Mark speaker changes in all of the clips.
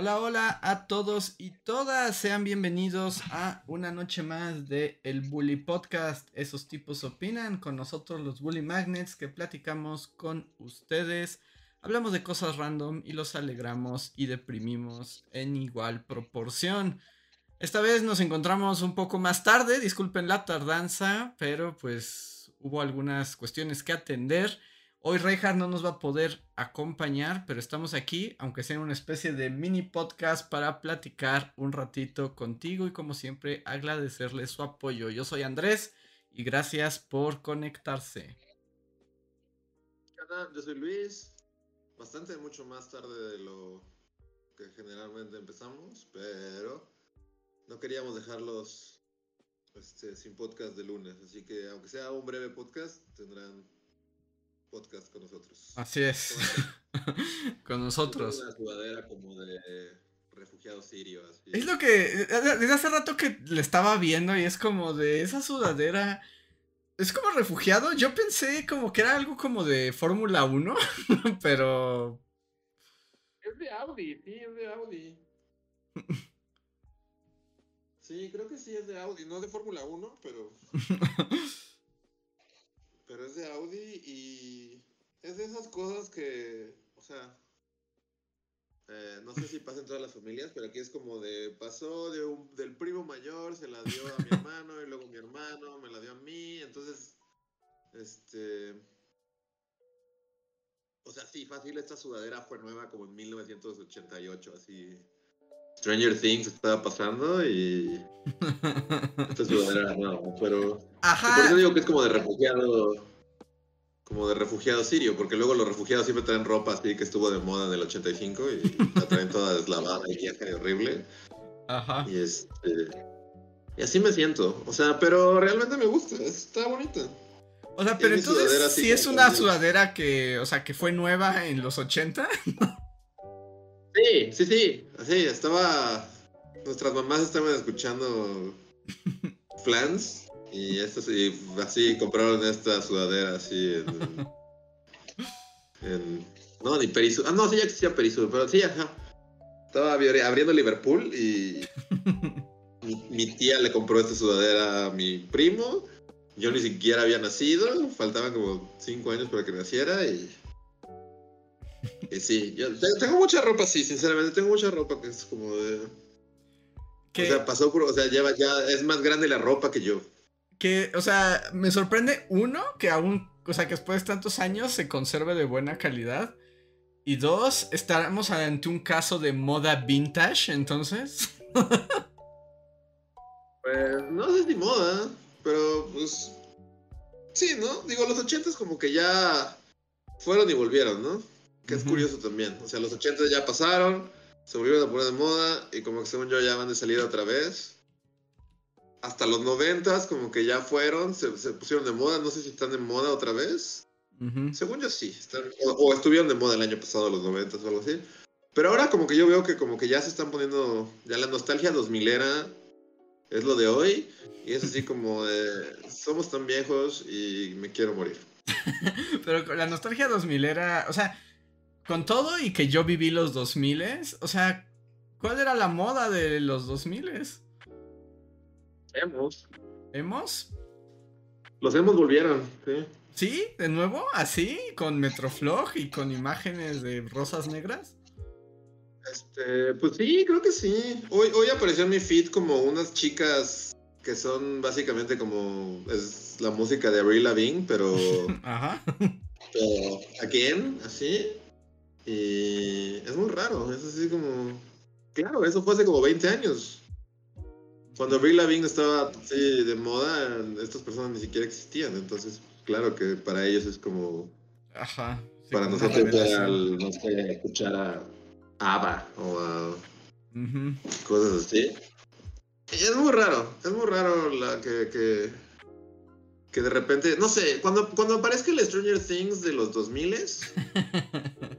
Speaker 1: Hola, hola a todos y todas. Sean bienvenidos a una noche más de El Bully Podcast. Esos tipos opinan con nosotros los Bully Magnets que platicamos con ustedes. Hablamos de cosas random y los alegramos y deprimimos en igual proporción. Esta vez nos encontramos un poco más tarde, disculpen la tardanza, pero pues hubo algunas cuestiones que atender. Hoy Reinhardt no nos va a poder acompañar, pero estamos aquí, aunque sea una especie de mini podcast para platicar un ratito contigo y como siempre agradecerle su apoyo. Yo soy Andrés y gracias por conectarse.
Speaker 2: Yo soy Luis, bastante mucho más tarde de lo que generalmente empezamos, pero no queríamos dejarlos este, sin podcast de lunes, así que aunque sea un breve podcast, tendrán podcast con nosotros.
Speaker 1: Así es. con nosotros.
Speaker 2: Una sudadera como de refugiado sirio. Así.
Speaker 1: Es lo que. Desde hace rato que le estaba viendo y es como de esa sudadera. Es como refugiado. Yo pensé como que era algo como de Fórmula 1, pero.
Speaker 2: Es de Audi, sí, es de Audi. Sí, creo que sí es de Audi, no de Fórmula 1, pero. Pero es de Audi y es de esas cosas que, o sea, eh, no sé si pasa en todas las familias, pero aquí es como de, pasó de un, del primo mayor, se la dio a mi hermano y luego mi hermano me la dio a mí, entonces, este, o sea, sí, fácil, esta sudadera fue nueva como en 1988, así. Stranger Things estaba pasando y. Esta sudadera no, pero.
Speaker 1: Ajá.
Speaker 2: Por eso digo que es como de refugiado. Como de refugiado sirio, porque luego los refugiados siempre traen ropa así que estuvo de moda en el 85 y la traen toda deslavada y vieja y horrible.
Speaker 1: Ajá.
Speaker 2: Y este. Y así me siento. O sea, pero realmente me gusta, está bonita.
Speaker 1: O sea, pero entonces si es una sudadera que, o sea, que fue nueva en los 80.
Speaker 2: Sí, sí, sí. Así, estaba. Nuestras mamás estaban escuchando Flans. Y esto sí, así compraron esta sudadera así en. en no, ni Perisur. Ah, no, sí, ya existía Perisur, pero sí, ajá. Estaba abriendo Liverpool y. mi, mi tía le compró esta sudadera a mi primo. Yo ni siquiera había nacido. Faltaban como 5 años para que naciera y. Y sí, yo tengo mucha ropa, sí, sinceramente, tengo mucha ropa que es como de...
Speaker 1: ¿Qué?
Speaker 2: O sea, pasó por, o sea, lleva ya, es más grande la ropa que yo.
Speaker 1: Que, o sea, me sorprende, uno, que aún, o sea, que después de tantos años se conserve de buena calidad. Y dos, estamos ante un caso de moda vintage, entonces.
Speaker 2: pues, no sé si moda, pero pues... Sí, ¿no? Digo, los ochentas como que ya fueron y volvieron, ¿no? Que es curioso también. O sea, los 80 ya pasaron, se volvieron a poner de moda y como que según yo ya van de salida otra vez. Hasta los 90 como que ya fueron, se, se, pusieron de moda, no sé si están de moda otra vez.
Speaker 1: Uh -huh.
Speaker 2: Según yo sí, están, o, o, estuvieron de moda el año pasado, los 90 o algo así. Pero ahora como que yo veo que como que ya se están poniendo, ya la nostalgia 2000 era es lo de hoy y es así como de, somos tan viejos y me quiero morir.
Speaker 1: Pero la nostalgia 2000 era, o sea, con todo y que yo viví los 2000, o sea, ¿cuál era la moda de los 2000?
Speaker 2: Hemos.
Speaker 1: ¿Hemos?
Speaker 2: Los hemos volvieron, sí.
Speaker 1: ¿Sí? ¿De nuevo? ¿Así? ¿Con Metroflog y con imágenes de rosas negras?
Speaker 2: Este, pues sí, creo que sí. Hoy, hoy apareció en mi feed como unas chicas que son básicamente como es la música de Avril Lavigne, pero
Speaker 1: Ajá.
Speaker 2: pero again, así. Y es muy raro, es así como claro, eso fue hace como 20 años. Cuando Avril Lavigne estaba así de moda, estas personas ni siquiera existían, entonces claro que para ellos es como
Speaker 1: Ajá.
Speaker 2: Sí, para nosotros era no sé, escuchar a ABBA o a
Speaker 1: uh -huh.
Speaker 2: cosas así. Y es muy raro, es muy raro la que, que, que de repente, no sé, cuando, cuando aparezca el Stranger Things de los 2000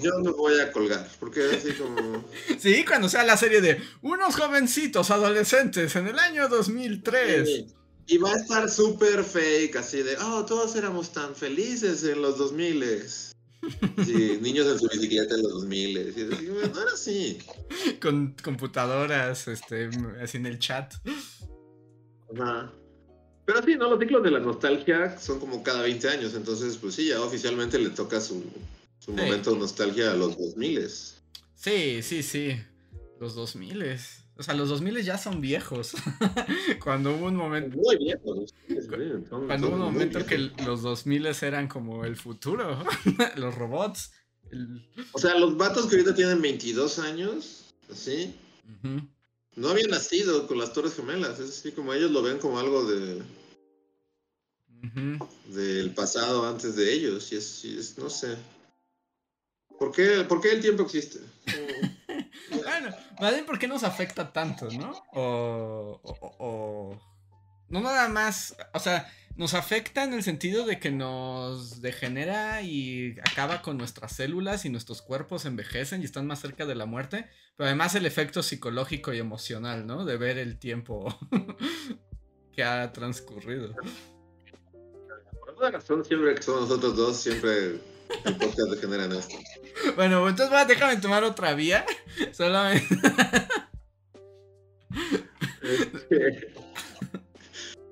Speaker 2: yo me voy a colgar, porque así como...
Speaker 1: Sí, cuando sea la serie de unos jovencitos adolescentes en el año 2003.
Speaker 2: Y va a estar súper fake, así de, oh, todos éramos tan felices en los 2000. Sí, niños en su bicicleta en los 2000. Y no era así.
Speaker 1: Con computadoras, este, así en el chat.
Speaker 2: Ajá. Pero sí, ¿no? Los ciclos de la nostalgia son como cada 20 años, entonces pues sí, ya oficialmente le toca su, su momento de nostalgia a los 2000.
Speaker 1: Sí, sí, sí. Los 2000. O sea, los 2000 ya son viejos. cuando hubo un momento.
Speaker 2: Muy viejos.
Speaker 1: cuando hubo un momento que los 2000 eran como el futuro. los robots.
Speaker 2: O sea, los vatos que ahorita tienen 22 años, así no había nacido con las Torres Gemelas. Es así como ellos lo ven como algo de. del pasado antes de ellos. Y es, no sé. ¿Por qué, ¿Por qué el tiempo existe?
Speaker 1: bueno, más bien, ¿por qué nos afecta tanto, no? o, o, No nada más. O sea, nos afecta en el sentido de que nos degenera y acaba con nuestras células y nuestros cuerpos envejecen y están más cerca de la muerte. Pero además el efecto psicológico y emocional, ¿no? De ver el tiempo que ha transcurrido.
Speaker 2: Por alguna razón, siempre que somos nosotros dos, siempre el podcast degenera esto.
Speaker 1: Bueno, entonces a déjame tomar otra vía. Solamente.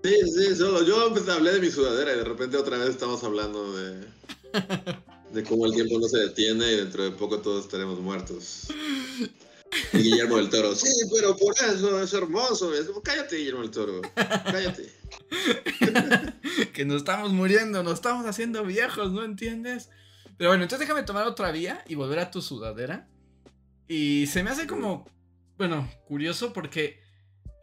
Speaker 2: Sí, sí, solo yo pues, hablé de mi sudadera y de repente otra vez estamos hablando de, de cómo el tiempo no se detiene y dentro de poco todos estaremos muertos. Y Guillermo del Toro, sí, pero por eso es hermoso. cállate, Guillermo del Toro, cállate.
Speaker 1: que nos estamos muriendo, nos estamos haciendo viejos, ¿no entiendes? Pero bueno, entonces déjame tomar otra vía y volver a tu sudadera. Y se me hace como, bueno, curioso porque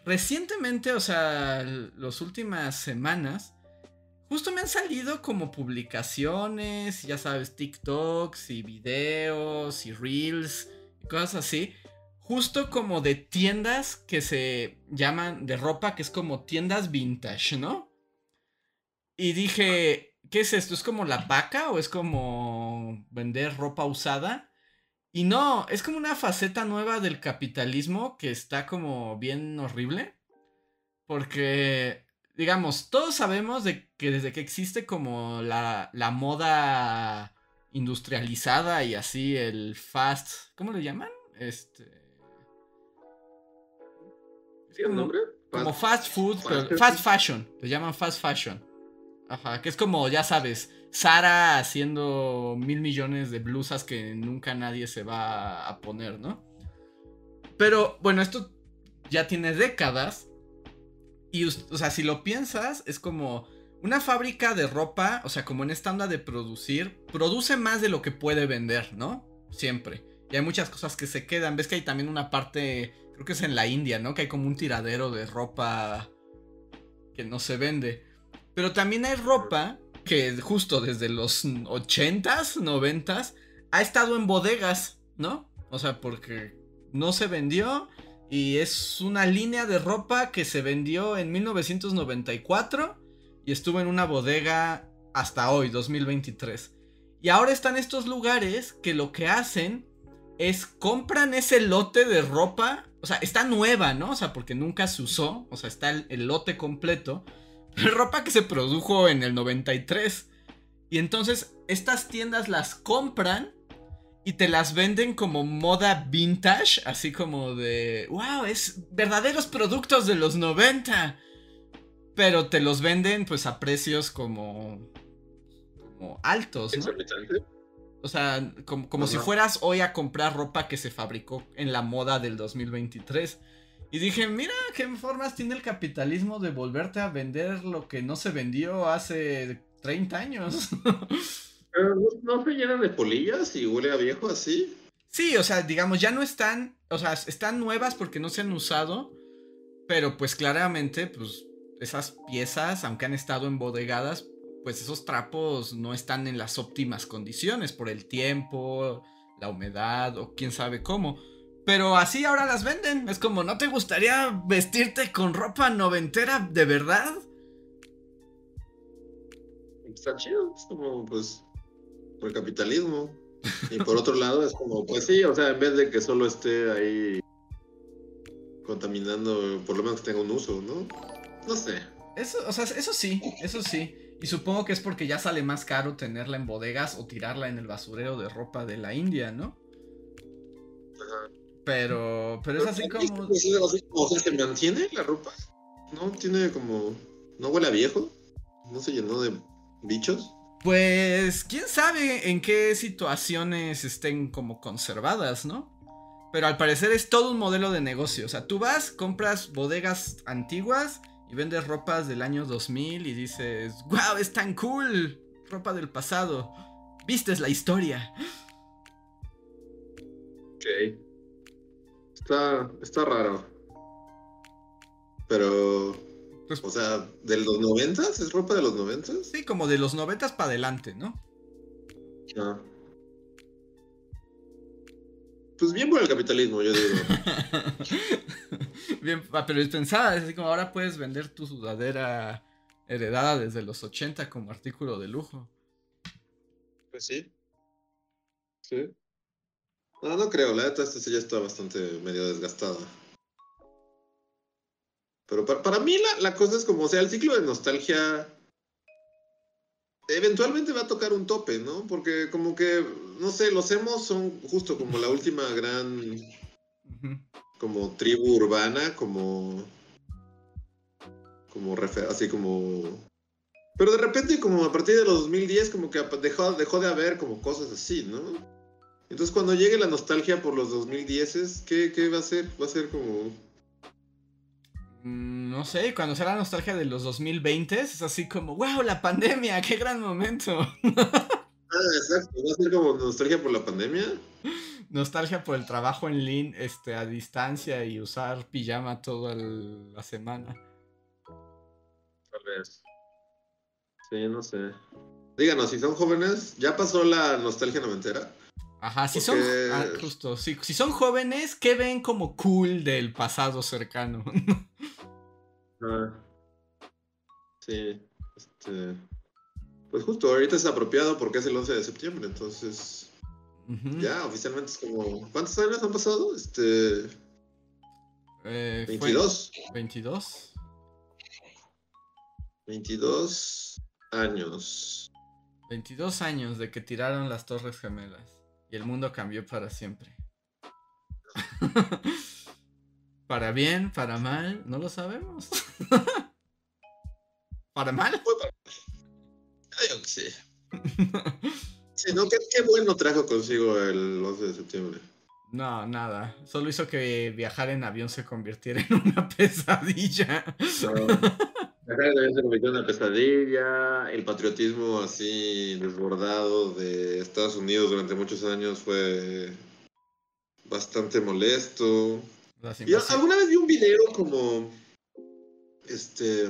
Speaker 1: recientemente, o sea, las últimas semanas, justo me han salido como publicaciones, ya sabes, TikToks y videos y reels y cosas así. Justo como de tiendas que se llaman de ropa, que es como tiendas vintage, ¿no? Y dije, ¿qué es esto? ¿Es como la vaca o es como vender ropa usada? Y no, es como una faceta nueva del capitalismo que está como bien horrible. Porque, digamos, todos sabemos de que desde que existe como la, la moda industrializada y así el fast, ¿cómo le llaman? Este...
Speaker 2: ¿Sí el nombre?
Speaker 1: Como fast food, fast fashion, le llaman fast fashion. Ajá, que es como, ya sabes, Sara haciendo mil millones de blusas que nunca nadie se va a poner, ¿no? Pero bueno, esto ya tiene décadas. Y, o sea, si lo piensas, es como una fábrica de ropa, o sea, como en esta onda de producir, produce más de lo que puede vender, ¿no? Siempre. Y hay muchas cosas que se quedan. Ves que hay también una parte, creo que es en la India, ¿no? Que hay como un tiradero de ropa que no se vende. Pero también hay ropa que justo desde los 80s, 90s, ha estado en bodegas, ¿no? O sea, porque no se vendió y es una línea de ropa que se vendió en 1994 y estuvo en una bodega hasta hoy, 2023. Y ahora están estos lugares que lo que hacen es compran ese lote de ropa, o sea, está nueva, ¿no? O sea, porque nunca se usó, o sea, está el lote completo ropa que se produjo en el 93. Y entonces estas tiendas las compran y te las venden como moda vintage, así como de, wow, es verdaderos productos de los 90. Pero te los venden pues a precios como, como altos. ¿no? O sea, como, como si fueras hoy a comprar ropa que se fabricó en la moda del 2023. Y dije, mira qué formas tiene el capitalismo de volverte a vender lo que no se vendió hace 30 años.
Speaker 2: Pero no se llenan de polillas y huele a viejo así.
Speaker 1: Sí, o sea, digamos, ya no están, o sea, están nuevas porque no se han usado, pero pues claramente, pues esas piezas, aunque han estado embodegadas, pues esos trapos no están en las óptimas condiciones por el tiempo, la humedad o quién sabe cómo. Pero así ahora las venden. Es como, ¿no te gustaría vestirte con ropa noventera de verdad?
Speaker 2: Está chido, es como, pues, por el capitalismo. Y por otro lado, es como, pues sí, o sea, en vez de que solo esté ahí contaminando, por lo menos que tenga un uso, ¿no? No sé.
Speaker 1: Eso, o sea, eso sí, eso sí. Y supongo que es porque ya sale más caro tenerla en bodegas o tirarla en el basurero de ropa de la India, ¿no?
Speaker 2: Ajá.
Speaker 1: Pero, pero es así como...
Speaker 2: O sea, ¿se mantiene la ropa? ¿No tiene como... ¿No huele a viejo? ¿No se llenó de bichos?
Speaker 1: Pues, quién sabe en qué situaciones estén como conservadas, ¿no? Pero al parecer es todo un modelo de negocio. O sea, tú vas, compras bodegas antiguas y vendes ropas del año 2000 y dices, wow, es tan cool. Ropa del pasado. Vistes la historia.
Speaker 2: Ok. Está, está raro. Pero,
Speaker 1: Pues,
Speaker 2: o sea, ¿de los noventas? ¿Es ropa de los noventas?
Speaker 1: sí, como de los noventas para adelante, ¿no?
Speaker 2: Ah. Pues bien por el capitalismo, yo digo.
Speaker 1: Bien, ah, pero es pensada, es así como ahora puedes vender tu sudadera heredada desde los 80 como artículo de lujo.
Speaker 2: Pues sí. Sí. No, no creo, la neta esta ya está bastante medio desgastada. Pero para, para mí la, la cosa es como, o sea, el ciclo de nostalgia eventualmente va a tocar un tope, ¿no? Porque como que, no sé, los emos son justo como la última gran, como tribu urbana, como, como refer- así como... Pero de repente como a partir de los 2010 como que dejó, dejó de haber como cosas así, ¿no? Entonces cuando llegue la nostalgia por los 2010, ¿qué, qué va a ser? Va a ser como...
Speaker 1: Mm, No sé, cuando sea la nostalgia de los 2020 es así como, wow, la pandemia, qué gran momento.
Speaker 2: Ah, exacto, va a ser como nostalgia por la pandemia.
Speaker 1: Nostalgia por el trabajo en lin, este, a distancia y usar pijama toda el- la semana.
Speaker 2: Tal vez. Sí, no sé. Díganos, si son jóvenes, ¿ya pasó la nostalgia noventera?
Speaker 1: Ajá, si
Speaker 2: Porque-
Speaker 1: son, ah, justo, si, si son jóvenes, ¿qué ven como cool del pasado cercano?
Speaker 2: Ah. Sí, este... Pues justo, ahorita es apropiado porque es el 11 de septiembre, entonces ya oficialmente es como... ¿Cuántos años han pasado? Este...
Speaker 1: Eh, fue
Speaker 2: 22.
Speaker 1: 22.
Speaker 2: 22 años.
Speaker 1: 22 años de que tiraron las Torres Gemelas y el mundo cambió para siempre. para bien, para mal, no lo sabemos. para mal.
Speaker 2: Fue para- yo qué sé. Sí, ¿no? ¿Qué, qué bueno trajo consigo el 11 de septiembre?
Speaker 1: No, nada. Solo hizo que viajar en avión se convirtiera en una pesadilla.
Speaker 2: Acá se convirtió en una pesadilla. El patriotismo así desbordado de Estados Unidos durante muchos años fue bastante molesto. Y alguna vez vi un video como este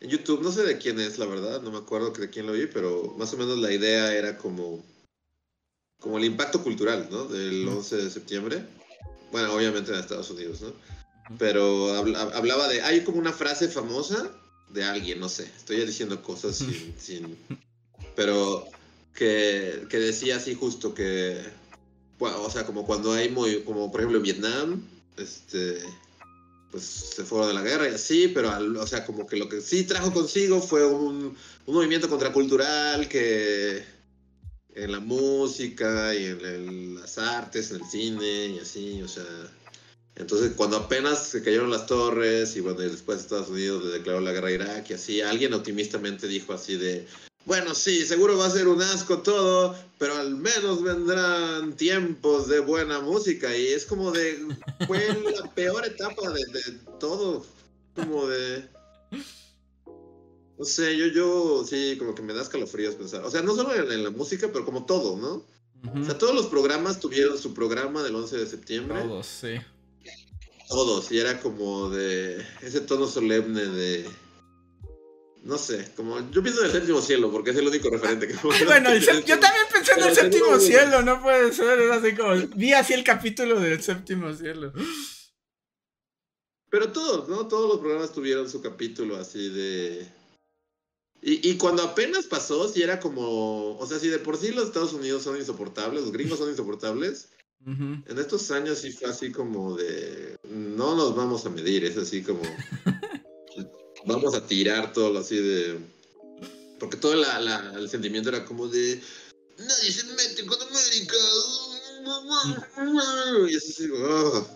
Speaker 2: en YouTube, no sé de quién es la verdad, no me acuerdo de quién lo vi, pero más o menos la idea era como como el impacto cultural, ¿no? Del
Speaker 1: Ujú.
Speaker 2: 11 de septiembre. Bueno, obviamente en Estados Unidos, ¿no? Pero habla- hablaba de. Hay como una frase famosa de alguien, no sé. Estoy diciendo cosas sin. sin- pero que, que decía así justo que. bueno, o sea, como cuando hay muy. Como por ejemplo en Vietnam. Este. Pues se fueron de la guerra y así, pero al- o sea, como que lo que sí trajo consigo fue un, un movimiento contracultural que en la música y en el- las artes, en el cine y así, o sea, entonces, cuando apenas se cayeron las torres y bueno, y después Estados Unidos le declaró la guerra a Irak y así, alguien optimistamente dijo así de, bueno, sí, seguro va a ser un asco todo, pero al menos vendrán tiempos de buena música y es como de, fue la peor etapa de, de todo, como de... No sé, yo, yo sí, como que me da escalofríos pensar. O sea, no solo en, en la música, pero como todo, ¿no? O sea, todos los programas tuvieron su programa del 11 de septiembre.
Speaker 1: Todos, sí.
Speaker 2: Todos, y era como de ese tono solemne de... No sé, como yo pienso en el séptimo cielo, porque es el único referente que
Speaker 1: Ay, bueno, el yo también pensé en el séptimo cielo, no puede ser. Es así como. Vi así el capítulo del séptimo cielo.
Speaker 2: Pero todos, ¿no? Todos los programas tuvieron su capítulo así de... Y, y, cuando apenas pasó, si era como, o sea, si de por sí los Estados Unidos son insoportables, los gringos son insoportables, en estos años sí fue así como de, no nos vamos a medir, es así como, vamos a tirar todo así de, porque todo la, el sentimiento era como de, nadie se mete con América. Y así, oh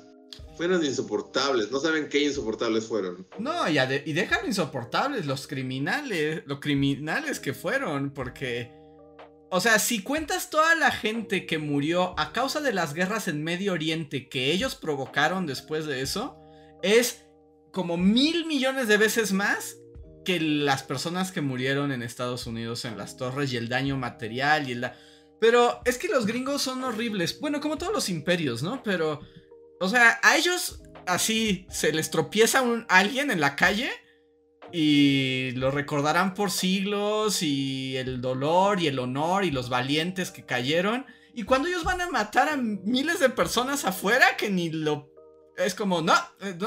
Speaker 2: fueron insoportables. No saben qué insoportables fueron.
Speaker 1: No, y, y dejan insoportables los criminales, los criminales que fueron, porque... O sea, si cuentas toda la gente que murió a causa de las guerras en Medio Oriente que ellos provocaron después de eso, es como mil millones de veces más que las personas que murieron en Estados Unidos en las torres y el daño material y el... Pero es que los gringos son horribles. Bueno, como todos los imperios, ¿no? Pero o sea, a ellos así se les tropieza un, alguien en la calle y lo recordarán por siglos y el dolor y el honor y los valientes que cayeron. Y cuando ellos van a matar a miles de personas afuera que ni lo... Es como, no,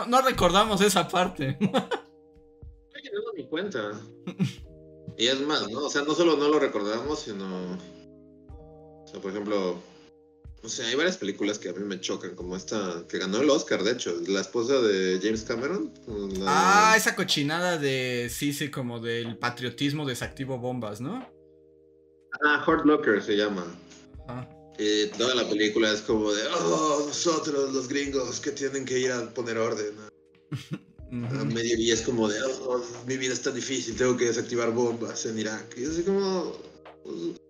Speaker 1: no, recordamos esa parte.
Speaker 2: no ni cuenta. Y es más, ¿no? O sea, no solo no lo recordamos, sino... O sea, por ejemplo, o sea, hay varias películas que a mí me chocan, como esta que ganó el Oscar, de hecho, la esposa de James Cameron.
Speaker 1: Ah, esa cochinada de, sí, sí, como del patriotismo desactivo bombas, ¿no?
Speaker 2: Ah, Hurt Locker se llama. Y toda la película es como de, oh, nosotros los gringos que tienen que ir a poner orden. A es como de, oh, mi vida es tan difícil, tengo que desactivar bombas en Irak. Y es así como...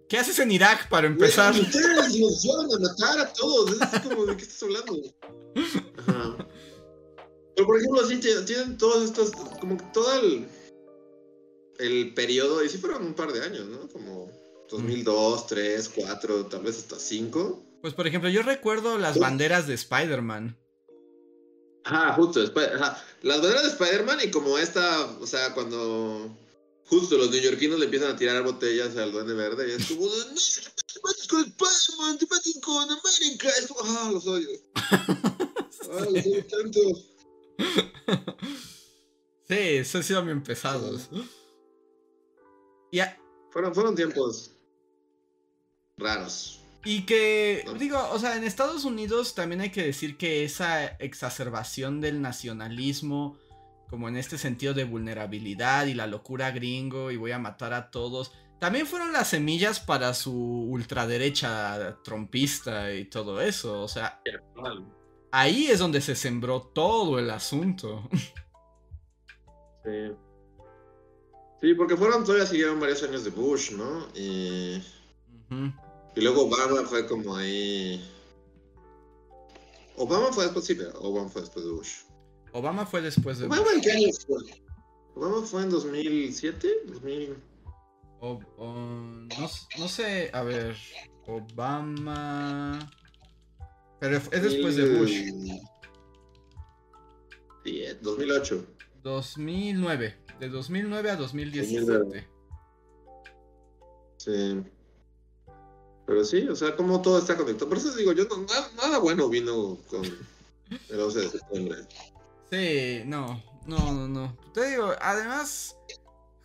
Speaker 1: ¿Qué haces en Irak para empezar?
Speaker 2: ustedes nos van a matar a todos. Es como, ¿de qué estás hablando? Ajá. Pero por ejemplo, así tienen todos estos, como que todo el, el periodo, y sí fueron un par de años, ¿no? Como 2002, 3, 4, tal vez hasta 5.
Speaker 1: Pues por ejemplo, yo recuerdo las banderas de Spider-Man.
Speaker 2: Ajá, justo, ajá. las banderas de Spider-Man y como esta, o sea, cuando justo los neoyorquinos le empiezan a tirar botellas al duende verde y es como, no, te mates con Spider-Man, te mates con América. Es ah, los odio. ah, los odio tanto.
Speaker 1: Sí, eso ha sido bien pesados. Ya.
Speaker 2: Fueron, fueron tiempos raros.
Speaker 1: Y que, digo, o sea, en Estados Unidos también hay que decir que esa exacerbación del nacionalismo como en este sentido de vulnerabilidad y la locura gringo y voy a matar a todos. También fueron las semillas para su ultraderecha trompista y todo eso, o sea, ahí es donde se sembró todo el asunto.
Speaker 2: Sí. Sí, porque fueron todavía siguieron varios años de Bush, ¿no? Y, y luego Obama fue como ahí. Obama fue después, sí, Obama fue después de Bush.
Speaker 1: Obama fue después de.
Speaker 2: ¿Obama en qué año fue? ¿Obama fue en 2007? 2000...
Speaker 1: no, sé, a ver. Obama. Pero es después de Bush.
Speaker 2: Sí, 2008.
Speaker 1: 2009. De 2009 a 2017.
Speaker 2: Sí. Pero sí, o sea, como todo está conectado. Por eso digo, yo no, nada, nada bueno vino con el 11 de septiembre.
Speaker 1: Sí, no, no, no, no. Te digo, además,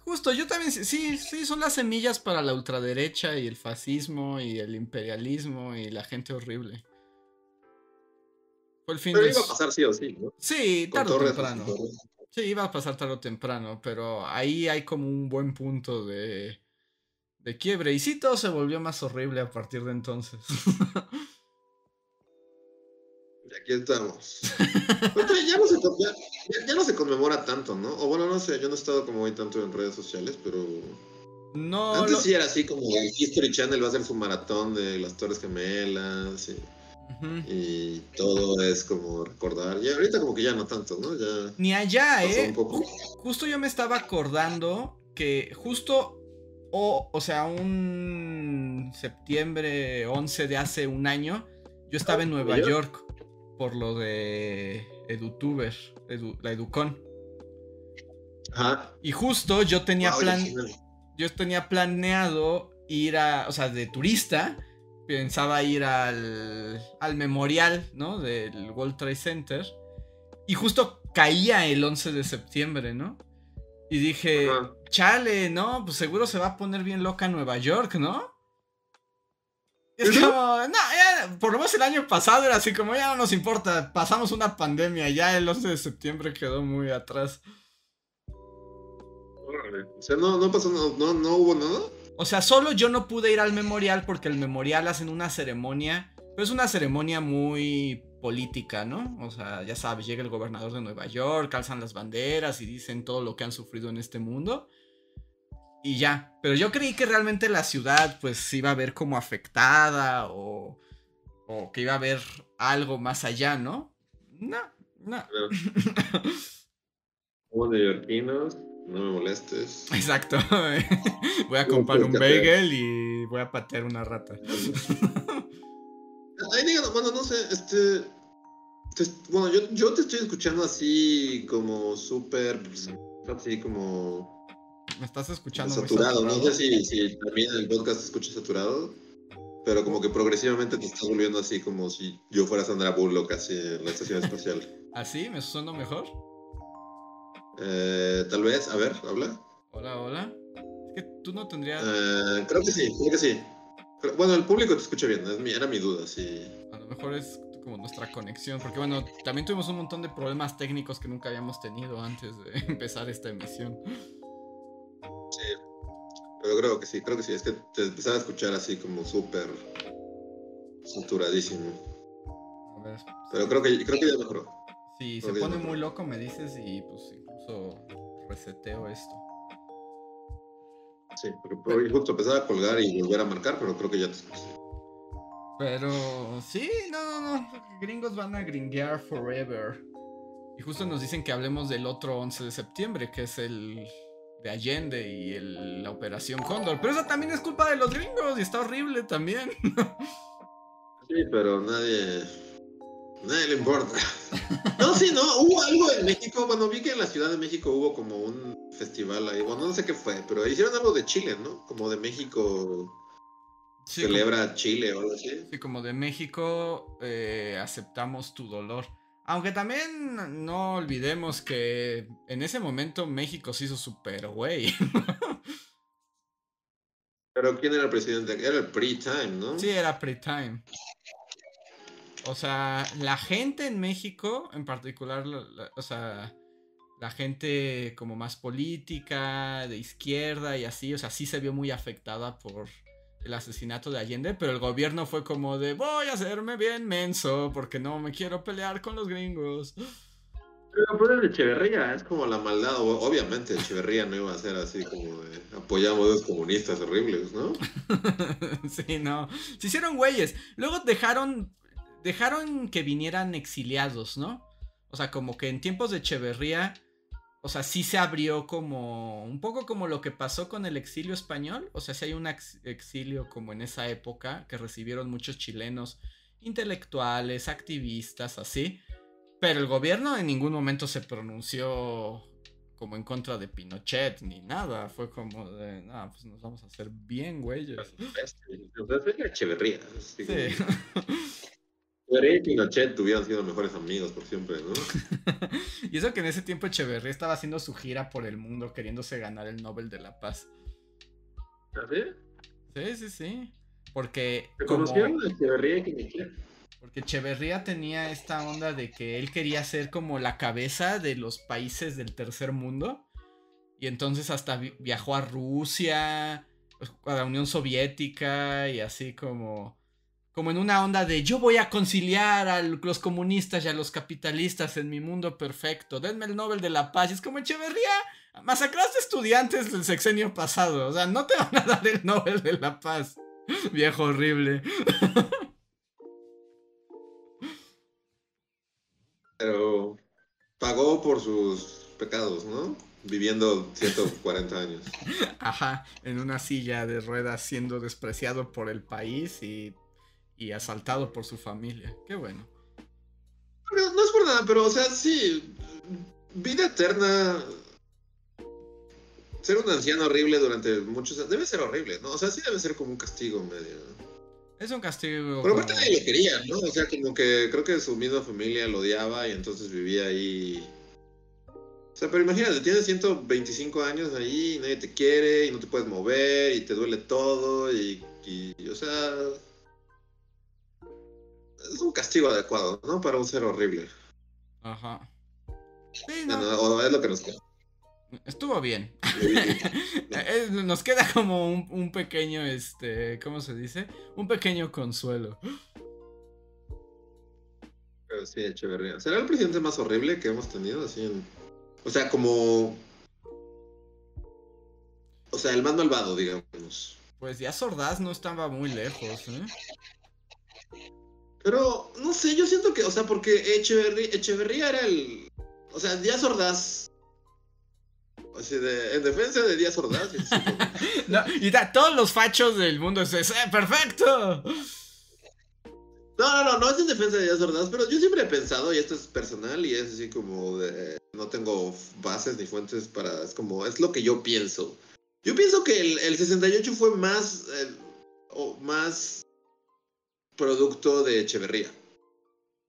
Speaker 1: justo, yo también, sí, sí, son las semillas para la ultraderecha y el fascismo y el imperialismo y la gente horrible.
Speaker 2: Fue el fin pero iba a pasar sí o sí, ¿no?
Speaker 1: Sí, tarde o temprano. Sí, iba a pasar tarde o temprano, pero ahí hay como un buen punto de, de quiebre. Y sí, todo se volvió más horrible a partir de entonces.
Speaker 2: aquí estamos. ya, no se, ya, no se, conmemora tanto, ¿no? O bueno, no sé, yo no he estado como hoy tanto en redes sociales, pero...
Speaker 1: No.
Speaker 2: Antes sí era así como el History Channel va a hacer su maratón de las Torres Gemelas y, y todo es como recordar. Y ahorita como que ya no tanto, ¿no? Ya
Speaker 1: Ni allá, ¿eh? Justo yo me estaba acordando que justo o, o sea, un septiembre 11 de hace un año, yo estaba en Nueva York por lo de EduTuber, la Educon.
Speaker 2: Ajá.
Speaker 1: Y justo yo tenía plan. Yo tenía planeado ir a. O sea, de turista. Pensaba ir al. al memorial, ¿no? Del World Trade Center. Y justo caía el 11 de septiembre, ¿no? Y dije, chale, ¿no? Pues seguro se va a poner bien loca Nueva York, ¿no? Es como, no, ya, por lo menos el año pasado era así como, ya no nos importa, pasamos una pandemia, ya el 11 de septiembre quedó muy atrás.
Speaker 2: O sea, no, no pasó, no, no, no hubo nada.
Speaker 1: O sea, solo yo no pude ir al memorial porque el memorial hacen una ceremonia, pero es una ceremonia muy política, ¿no? O sea, ya sabes, llega el gobernador de Nueva York, calzan las banderas y dicen todo lo que han sufrido en este mundo. Y ya, pero yo creí que realmente la ciudad pues iba a ver como afectada o, o que iba a haber algo más allá, ¿no? No, no.
Speaker 2: Como neoyorquinos, no me molestes.
Speaker 1: Exacto. voy a comprar un bagel y voy a patear una rata.
Speaker 2: Ay, digan, bueno, no sé, este. bueno, yo, yo te estoy escuchando así como súper. Así como.
Speaker 1: Me estás escuchando.
Speaker 2: Saturado. No sé si, si también el podcast se escucha saturado. Pero como que progresivamente te estás volviendo así como si yo fuera Sandra Bullock así en la estación espacial.
Speaker 1: ¿Así? ¿Me suena mejor?
Speaker 2: Eh, tal vez, a ver, habla.
Speaker 1: Hola, hola. Es que tú no tendrías.
Speaker 2: Eh, creo que sí, creo que sí. Bueno, el público te escucha bien, era mi duda, sí.
Speaker 1: A lo mejor es como nuestra conexión, porque bueno, también tuvimos un montón de problemas técnicos que nunca habíamos tenido antes de empezar esta emisión.
Speaker 2: Sí, pero creo que sí, creo que sí, es que te empezaba a escuchar así como súper saturadísimo. A ver, pero creo que, creo que ya mejoró.
Speaker 1: Si se pone muy loco me dices y pues incluso reseteo esto.
Speaker 2: Sí, porque justo empezar a colgar y volver a marcar, pero creo que ya te
Speaker 1: Pero sí, no, no, no. Gringos van a gringuear forever. Y justo nos dicen que hablemos del otro 11 de septiembre, que es el de Allende y el, la Operación Cóndor. Pero eso también es culpa de los gringos y está horrible también.
Speaker 2: sí, pero nadie. Nadie le importa. No, sí, no, hubo algo en México. Bueno, vi que en la Ciudad de México hubo como un festival ahí. Bueno, no sé qué fue, pero hicieron algo de Chile, ¿no? Como de México. celebra Chile o algo así.
Speaker 1: Sí, como de México eh, aceptamos tu dolor. Aunque también no olvidemos que en ese momento México se hizo super güey.
Speaker 2: Pero ¿quién era el presidente? Era el pre-time, ¿no?
Speaker 1: Sí, era pre-time. O sea, la gente en México, en particular, o sea, la gente como más política, de izquierda y así, o sea, sí se vio muy afectada por el asesinato de Allende, pero el gobierno fue como de voy a hacerme bien menso porque no me quiero pelear con los gringos.
Speaker 2: Pero pues de Echeverría, es como la maldad, obviamente Echeverría no iba a ser así como de apoyamos a los comunistas horribles, ¿no?
Speaker 1: sí, no. Se hicieron güeyes. Luego dejaron dejaron que vinieran exiliados, ¿no? O sea, como que en tiempos de Echeverría, o sea, sí se abrió como un poco como lo que pasó con el exilio español, o sea, sí hay un exilio como en esa época que recibieron muchos chilenos intelectuales, activistas, así, pero el gobierno en ningún momento se pronunció como en contra de Pinochet ni nada. Fue como de, no, pues nos vamos a hacer bien.
Speaker 2: Echeverría. Sí. Echeverría y Pinochet hubieran sido mejores amigos por siempre, ¿no?
Speaker 1: y eso que en ese tiempo Echeverría estaba haciendo su gira por el mundo queriéndose ganar el Nobel de la Paz.
Speaker 2: ¿Ah, sí?
Speaker 1: Sí, sí, sí. Porque.
Speaker 2: ¿Se conocieron Echeverría y Pinochet?
Speaker 1: Porque Echeverría tenía esta onda de que él quería ser como la cabeza de los países del tercer mundo. Y entonces hasta viajó a Rusia, a la Unión Soviética y así como como en una onda de yo voy a conciliar a los comunistas y a los capitalistas en mi mundo perfecto, denme el Nobel de la Paz. Y es como Echeverría, masacraste estudiantes del sexenio pasado, o sea, no te van a dar el Nobel de la Paz, viejo horrible.
Speaker 2: Pero pagó por sus pecados, ¿no? Viviendo 140 años.
Speaker 1: Ajá, en una silla de ruedas siendo despreciado por el país y y asaltado por su familia. Qué bueno.
Speaker 2: no es por nada, pero o sea, sí, vida eterna. Ser un anciano horrible durante muchos años debe ser horrible, ¿no? O sea, sí debe ser como un castigo medio.
Speaker 1: Es un castigo.
Speaker 2: Pero aparte nadie lo quería, ¿no? O sea, como que creo que su misma familia lo odiaba y entonces vivía ahí O sea, pero imagínate, tienes 125 años ahí y nadie te quiere y no te puedes mover y te duele todo y, y o sea, es un castigo adecuado, ¿no? Para un ser horrible.
Speaker 1: Ajá.
Speaker 2: Sí, no. o es lo que nos queda.
Speaker 1: Estuvo bien. nos queda como un, un, pequeño, este, ¿cómo se dice? Un pequeño consuelo.
Speaker 2: Pero sí, Echeverría. ¿Será el presidente más horrible que hemos tenido? Así en... O sea, como... O sea, el más malvado, digamos.
Speaker 1: Pues ya Sordaz no estaba muy lejos, ¿eh?
Speaker 2: Pero, no sé, yo siento que, o sea, porque Echeverría, era el. O sea, Díaz Ordaz. O sea, en defensa de Díaz Ordaz.
Speaker 1: y da, todos los fachos del mundo es, ¡eh, perfecto.
Speaker 2: No, no, no, no es en defensa de Díaz Ordaz, pero yo siempre he pensado, y esto es personal, y es así como de. No tengo bases ni fuentes para. Es como. Es lo que yo pienso. Yo pienso que el, el 68 fue más. Eh, o más producto de Echeverría.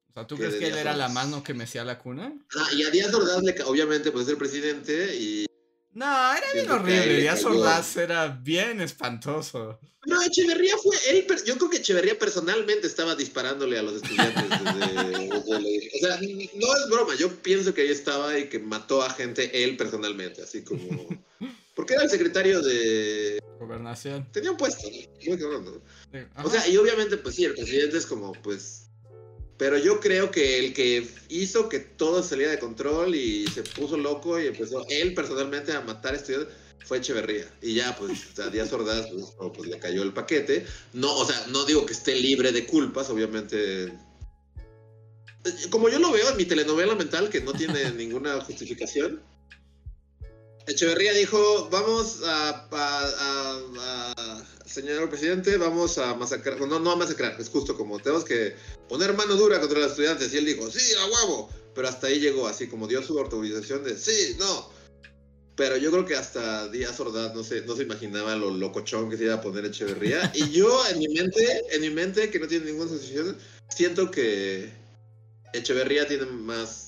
Speaker 1: O sea, ¿tú crees que él era la mano que mecía la cuna?
Speaker 2: Ah, y a Díaz Ordaz, le, obviamente, pues es el presidente y...
Speaker 1: No, era bien horrible. Díaz Ordaz era bien espantoso.
Speaker 2: Pero Echeverría fue... Él, yo creo que Echeverría personalmente estaba disparándole a los estudiantes. o sea, no es broma. Yo pienso que ahí estaba y que mató a gente él personalmente, así como... Porque era el secretario de...
Speaker 1: Gobernación.
Speaker 2: Tenía un puesto, muy cabrón, O sea, y obviamente, pues sí, el presidente es como, pues... Pero yo creo que el que hizo que todo saliera de control y se puso loco y empezó él personalmente a matar estudiantes fue Echeverría. Y ya, pues, a Díaz Ordaz, pues, pues, le cayó el paquete. No, o sea, no digo que esté libre de culpas, obviamente. Como yo lo veo en mi telenovela mental, que no tiene ninguna justificación, Echeverría dijo, vamos a, señor presidente, vamos a masacrar, no, no a masacrar, es justo como tenemos que poner mano dura contra los estudiantes. Y él dijo, sí, a huevo. Pero hasta ahí llegó, así como dio su autorización de, sí, no. Pero yo creo que hasta Díaz Ordaz no se, no se imaginaba lo locochón que se iba a poner Echeverría. y yo en mi mente, en mi mente, que no tiene ninguna asociación, siento que Echeverría tiene más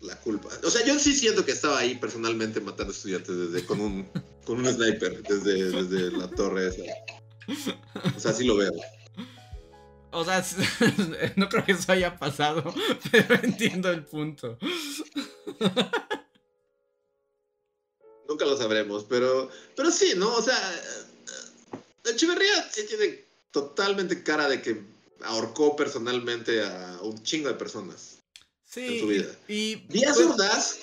Speaker 2: la culpa. O sea, yo sí siento que estaba ahí personalmente matando estudiantes desde con un con un sniper desde, desde la torre esa. O sea, sí lo veo.
Speaker 1: O sea, no creo que eso haya pasado, pero entiendo el punto.
Speaker 2: Nunca lo sabremos, pero pero sí, ¿no? O sea, Echeverría sí tiene totalmente cara de que ahorcó personalmente a un chingo de personas.
Speaker 1: Sí, vida.
Speaker 2: Y, Díaz pues Ordaz,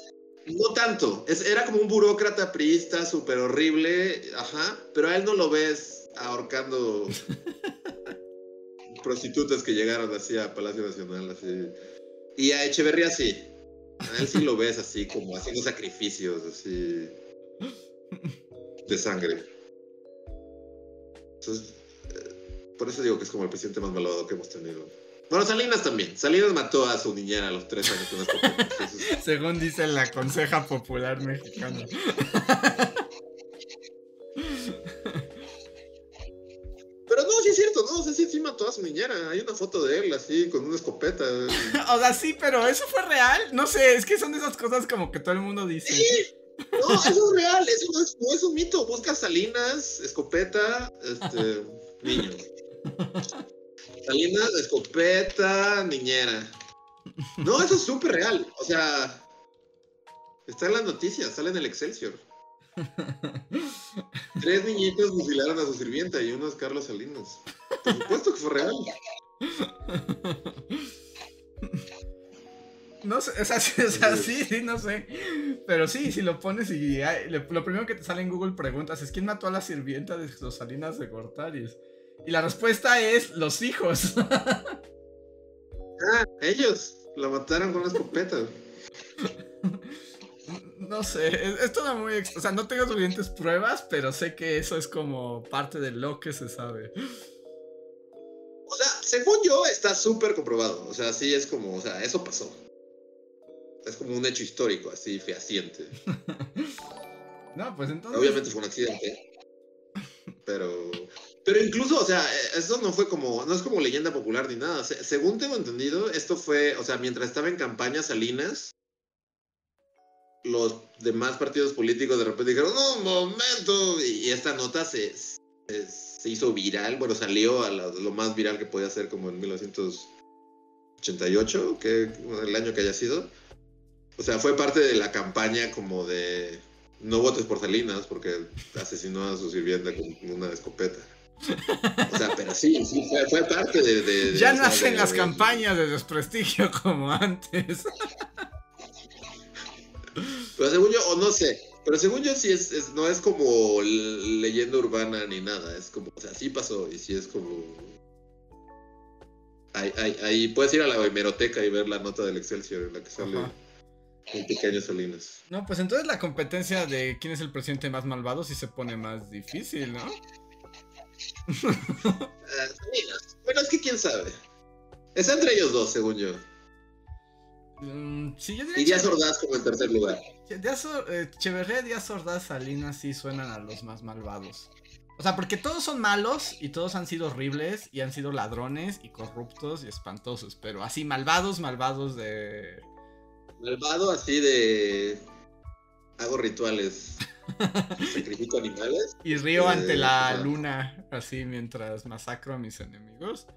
Speaker 2: no tanto. era como un burócrata priista súper horrible, ajá, pero a él no lo ves ahorcando prostitutas que llegaron así a Palacio Nacional, así. Y a Echeverría sí. A él sí lo ves así, como haciendo sacrificios, así. de sangre. Entonces, eh, por eso digo que es como el presidente más malvado que hemos tenido. Bueno, Salinas también. Salinas mató a su niñera a los tres años.
Speaker 1: Según dice la Conseja Popular Mexicana.
Speaker 2: Pero no, sí es cierto, no, o sea, sí, sí mató a su niñera. Hay una foto de él así, con una escopeta.
Speaker 1: o sea, sí, pero ¿eso fue real? No sé, es que son de esas cosas como que todo el mundo dice.
Speaker 2: Sí. No, eso es real, eso no es, no es un mito. Busca Salinas, escopeta, este, niño. Salinas, escopeta, niñera. No, eso es súper real. O sea, está en las noticias, sale en el Excelsior. Tres niñitos fusilaron a su sirvienta y uno es Carlos Salinas. Por supuesto que fue real.
Speaker 1: No sé, o sea, sí, sí, no sé. Pero sí, si lo pones y lo primero que te sale en Google preguntas es quién mató a la sirvienta de los Salinas de Gortarios. Y la respuesta es los hijos.
Speaker 2: ah, ellos la mataron con una escopeta.
Speaker 1: No sé, es, todo muy... O sea, no tengo suficientes pruebas, pero sé que eso es como parte de lo que se sabe.
Speaker 2: O sea, según yo, está súper comprobado. O sea, sí es como, o sea, eso pasó. Es como un hecho histórico, así fehaciente.
Speaker 1: no, pues entonces...
Speaker 2: Obviamente fue un accidente. Pero pero incluso, o sea, eso no fue como, no es como leyenda popular ni nada. según tengo entendido, esto fue, o sea, mientras estaba en campaña Salinas, los demás partidos políticos de repente dijeron, no, un momento, y esta nota se, se, se hizo viral, bueno, salió a la- lo más viral que podía ser como en 1988, que el año que haya sido. O sea, fue parte de la campaña como de no votes por Salinas porque asesinó a su sirvienta con una escopeta. O sea, pero sí, sí, fue, fue parte de... de- de-
Speaker 1: Ya no hacen
Speaker 2: de-
Speaker 1: las campañas de desprestigio como antes.
Speaker 2: Pero según yo, o no sé, pero según yo sí es, es- no es como leyenda urbana ni nada, es como, o sea, sí pasó y sí es como... Ahí, ahí, ahí puedes ir a la hemeroteca y ver la nota del Excelsior en la que sale
Speaker 1: Ajá.
Speaker 2: un pequeño Salinas.
Speaker 1: No, pues entonces la competencia de quién es el presidente más malvado sí se pone más difícil, ¿no?
Speaker 2: Bueno, es que quién sabe. Está entre ellos dos, según yo.
Speaker 1: Mm, sí, yo diría
Speaker 2: Y Díaz Ordaz como en tercer lugar.
Speaker 1: Díaz eh, Echeverría, Díaz Ordaz, Salinas sí suenan a los más malvados. O sea, porque todos son malos y todos han sido horribles y han sido ladrones y corruptos y espantosos, pero así malvados, malvados de...
Speaker 2: Malvado así de... Hago rituales. Sacrifico animales.
Speaker 1: Y río
Speaker 2: Eh,
Speaker 1: ante la
Speaker 2: ajá.
Speaker 1: luna, así mientras masacro a mis enemigos.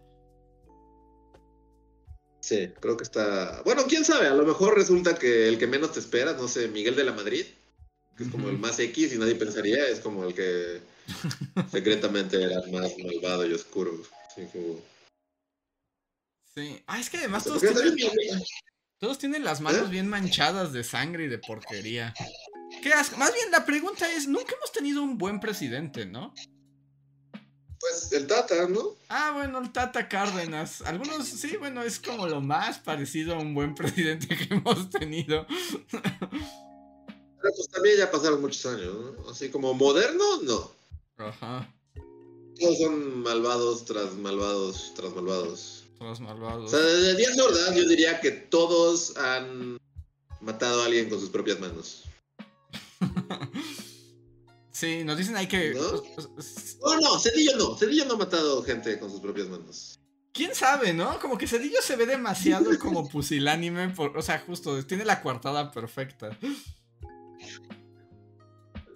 Speaker 2: Sí, creo que está. Bueno, quién sabe, a lo mejor resulta que el que menos te esperas, no sé, Miguel de la Madrid, que es como el más X y nadie pensaría, es como el que secretamente era más malvado y oscuro. Así como-
Speaker 1: Sí. Ah, es que además todos tienen, todos tienen las manos
Speaker 2: ¿Eh?
Speaker 1: bien manchadas de sangre y de porquería. Qué asco. Más bien la pregunta es, nunca hemos tenido un buen presidente, ¿no?
Speaker 2: Pues el Tata, ¿no?
Speaker 1: Ah, bueno, el Tata Cárdenas. Algunos, sí, bueno, es como lo más parecido a un buen presidente que hemos tenido.
Speaker 2: Pero pues también ya pasaron muchos años, ¿no? Así como moderno, no.
Speaker 1: Ajá.
Speaker 2: Todos son malvados tras malvados tras malvados. O
Speaker 1: malvados.
Speaker 2: sea, desde Díaz Ordaz yo diría que todos han matado a alguien con sus propias manos.
Speaker 1: Sí, nos dicen ahí que...
Speaker 2: ¿No? No, no, Cedillo no. Cedillo no ha matado gente con sus propias manos.
Speaker 1: ¿Quién sabe, no? Como que Cedillo se ve demasiado como pusilánime. Por, o sea, justo, tiene la coartada perfecta.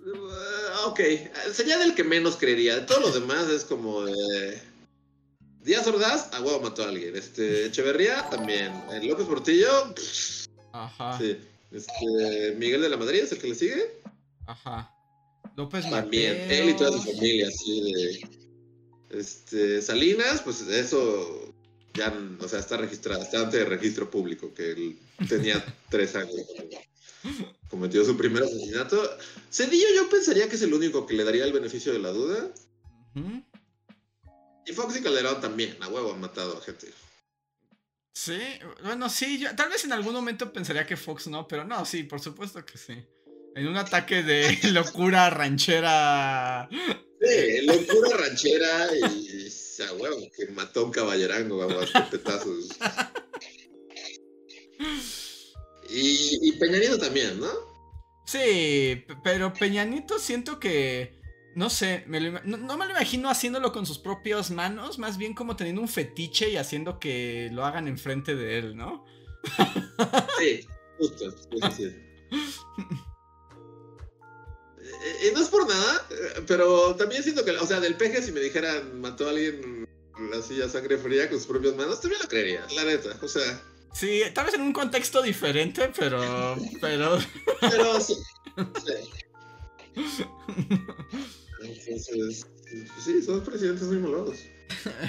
Speaker 2: Uh, ok, sería del que menos creería. De todos los demás es como. eh, Díaz Ordaz, a huevo mató a alguien. Este, Echeverría también. Eh, López Portillo, pff,
Speaker 1: Ajá.
Speaker 2: sí. Este, Miguel de la Madrid es el que le sigue.
Speaker 1: Ajá. López
Speaker 2: También.
Speaker 1: Mateos.
Speaker 2: Él y toda su familia, así de. Este, Salinas, pues eso ya, o sea, está registrado, está ante registro público, que él tenía tres años cometió su primer asesinato. Cedillo yo pensaría que es el único que le daría el beneficio de la duda. Y Fox y Calderón también, a huevo han matado a gente.
Speaker 1: Sí, bueno, sí, yo, tal vez en algún momento pensaría que Fox no, pero no, sí, por supuesto que sí. En un ataque de locura ranchera.
Speaker 2: Sí, locura ranchera y a huevo, que mató a un caballerango a escopetazos. Y, y Peña Nieto también, ¿no?
Speaker 1: Sí, pero Peñanito siento que. No sé, me lo ima- no, no me lo imagino haciéndolo con sus propias manos, más bien como teniendo un fetiche y haciendo que lo hagan enfrente de él, ¿no?
Speaker 2: Sí, justo. sí, Y no es por nada, eh, pero también siento que, o sea, del peje, si me dijeran mató a alguien así a sangre fría con sus propias manos, también lo creería, la neta. O sea,
Speaker 1: Sí, tal vez en un contexto diferente, pero. Pero.
Speaker 2: pero sí. sí. Entonces, sí, son presidentes muy malvados.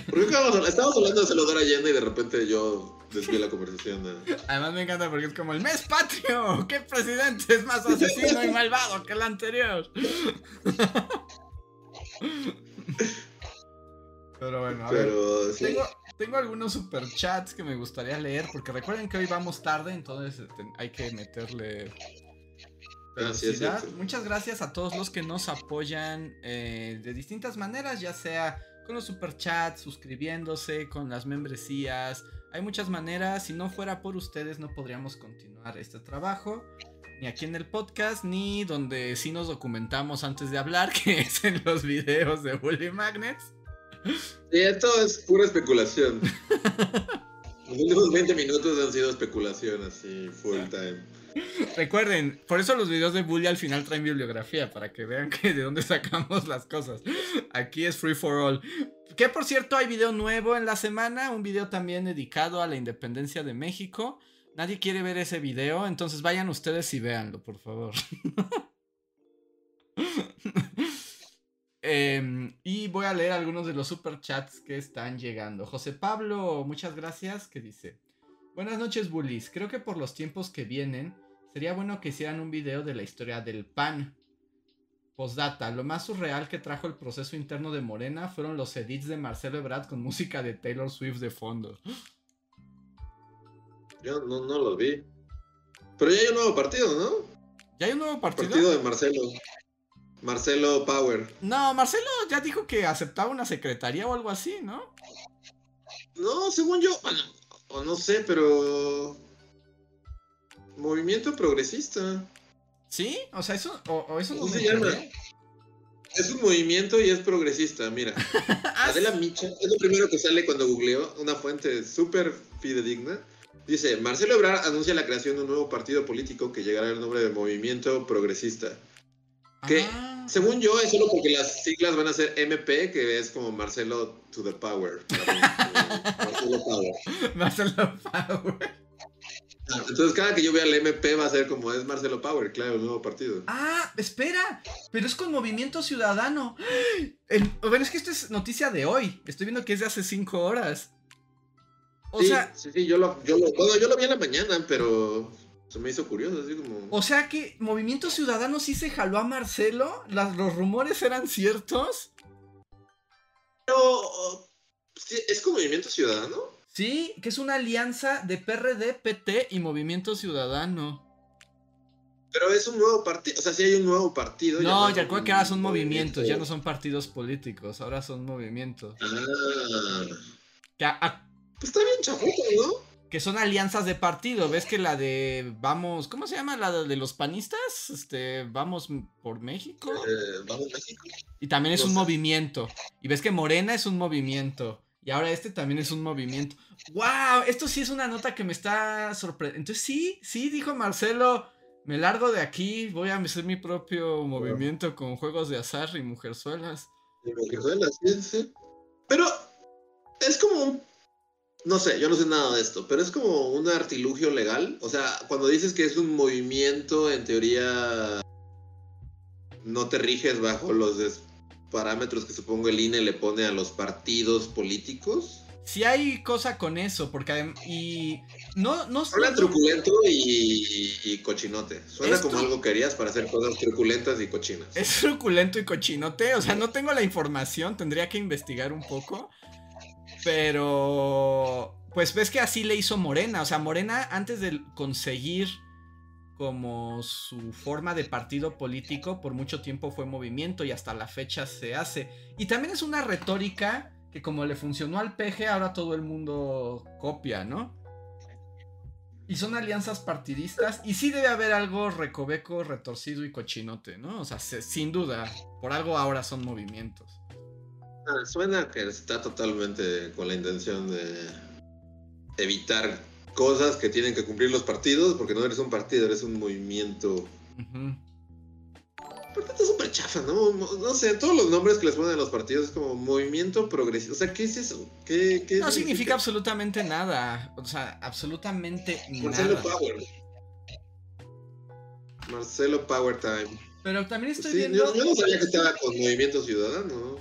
Speaker 2: ¿Por qué acabamos habl- estábamos hablando de Salvador Allende y de repente yo desvié la conversación a...
Speaker 1: Además me encanta porque es como el mes patrio. ¿Qué presidente es más asesino y malvado que el anterior? Pero bueno, a ver.
Speaker 2: Sí.
Speaker 1: Tengo, tengo algunos superchats que me gustaría leer porque recuerden que hoy vamos tarde, entonces este, hay que meterle
Speaker 2: Ah,
Speaker 1: velocidad.
Speaker 2: cierto.
Speaker 1: Muchas gracias a todos los que nos apoyan eh, de distintas maneras, ya sea con los superchats, suscribiéndose, con las membresías. Hay muchas maneras. Si no fuera por ustedes, no podríamos continuar este trabajo. Ni aquí en el podcast, ni donde sí nos documentamos antes de hablar, que es en los videos de Bully Magnets.
Speaker 2: Sí, esto es pura especulación. Los últimos 20 minutos han sido especulación así, full time.
Speaker 1: Recuerden, por eso los videos de Bully al final traen bibliografía, para que vean que de dónde sacamos las cosas. Aquí es free for all. Que por cierto, hay video nuevo en la semana, un video también dedicado a la independencia de México. Nadie quiere ver ese video, entonces vayan ustedes y véanlo, por favor. Em, y voy a leer algunos de los superchats que están llegando. José Pablo, muchas gracias, que dice. Buenas noches, bullies. Creo que por los tiempos que vienen, sería bueno que hicieran un video de la historia del PAN. Postdata, lo más surreal que trajo el proceso interno de Morena fueron los edits de Marcelo Ebrard con música de Taylor Swift de fondo.
Speaker 2: Yo no, no los vi. Pero ya hay un nuevo partido, ¿no?
Speaker 1: ¿Ya hay un nuevo partido?
Speaker 2: Partido de Marcelo. Marcelo Power.
Speaker 1: No, Marcelo ya dijo que aceptaba una secretaría o algo así, ¿no?
Speaker 2: No, según yo, bueno, o no sé, pero movimiento progresista.
Speaker 1: ¿Sí? O sea, eso, o, eso
Speaker 2: no se llama. Es un movimiento y es progresista, mira. Ah, Adela Micha, es lo primero que sale cuando googleo, una fuente súper fidedigna. Dice, Marcelo Ebrard anuncia la creación de un nuevo partido político que llegará al nombre de Movimiento Progresista. Que, ah. según yo, es solo porque las siglas van a ser MP, que es como Marcelo to the Power. Marcelo Power.
Speaker 1: Marcelo Power.
Speaker 2: Entonces cada que yo vea el MP va a ser como es Marcelo Power, claro, el nuevo partido.
Speaker 1: Ah, espera, pero es con Movimiento Ciudadano. bueno, es que esto es noticia de hoy. Estoy viendo que es de hace cinco horas.
Speaker 2: O sea, sí, sí, yo lo, yo lo, yo lo vi en la mañana, pero se me hizo curioso, así como.
Speaker 1: O sea que Movimiento Ciudadano sí se jaló a Marcelo. ¿Los rumores eran ciertos?
Speaker 2: Pero. ¿Es con Movimiento Ciudadano?
Speaker 1: Sí, que es una alianza de PRD, PT y Movimiento Ciudadano.
Speaker 2: Pero es un nuevo partido, o sea, sí hay un nuevo partido.
Speaker 1: No, ya creo que ahora son movimientos, ya no son partidos políticos, ahora son movimientos.
Speaker 2: Ah. pues está bien chafuto, ¿no?
Speaker 1: Que son alianzas de partido, ves que la de vamos, ¿cómo se llama? La de los panistas, este, vamos por México.
Speaker 2: Eh, vamos México.
Speaker 1: Y también es un movimiento. Y ves que Morena es un movimiento. Y ahora este también es un movimiento. ¡Wow! Esto sí es una nota que me está sorprendiendo. Entonces sí, sí, dijo Marcelo, me largo de aquí, voy a hacer mi propio movimiento con juegos de azar y mujerzuelas.
Speaker 2: Y mujerzuelas, sí, sí. Pero es como. No sé, yo no sé nada de esto, pero es como un artilugio legal. O sea, cuando dices que es un movimiento, en teoría no te riges bajo los parámetros que supongo el INE le pone a los partidos políticos.
Speaker 1: Sí hay cosa con eso, porque y no, no
Speaker 2: Suena truculento y, cochinote. Suena como algo que harías para hacer cosas truculentas y cochinas.
Speaker 1: Es truculento y cochinote, o sea, no tengo la información, tendría que investigar un poco. Pero pues ves que así le hizo Morena, o sea, Morena antes de conseguir como su forma de partido político por mucho tiempo fue movimiento y hasta la fecha se hace. Y también es una retórica que como le funcionó al PG, ahora todo el mundo copia, ¿no? Y son alianzas partidistas y sí debe haber algo recoveco, retorcido y cochinote, ¿no? O sea, sin duda, por algo ahora son movimientos.
Speaker 2: Ah, suena que está totalmente con la intención de evitar cosas que tienen que cumplir los partidos, porque no eres un partido, eres un movimiento. Pero está súper chafa, ¿no? ¿no? sé, todos los nombres que les ponen a los partidos es como movimiento progresista. O sea, ¿qué es eso? ¿Qué,
Speaker 1: no significa? absolutamente nada. O sea, absolutamente
Speaker 2: Marcelo Power. Marcelo Power Time.
Speaker 1: Pero también estoy viendo.
Speaker 2: Yo, no sabía que estaba con Movimiento Ciudadano.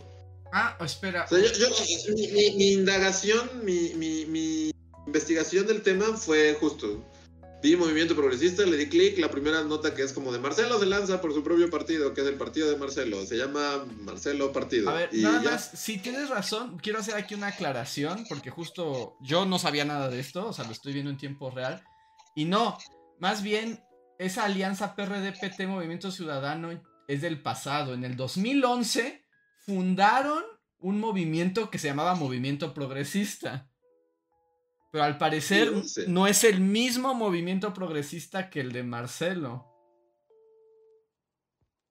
Speaker 1: Ah, espera.
Speaker 2: O sea, yo, mi, indagación, mi, mi investigación del tema fue justo. Vi Movimiento Progresista, le di clic, la primera nota que es como de Marcelo se lanza por su propio partido, que es el partido de Marcelo. Se llama Marcelo Partido.
Speaker 1: A ver, nada más, si tienes razón, quiero hacer aquí una aclaración, porque justo yo no sabía nada de esto, o sea, lo estoy viendo en tiempo real. Y no, más bien, esa alianza PRD-PT Movimiento Ciudadano es del pasado. En el 2011 fundaron un movimiento que se llamaba Movimiento Progresista. Pero al parecer no es el mismo movimiento progresista que el de Marcelo.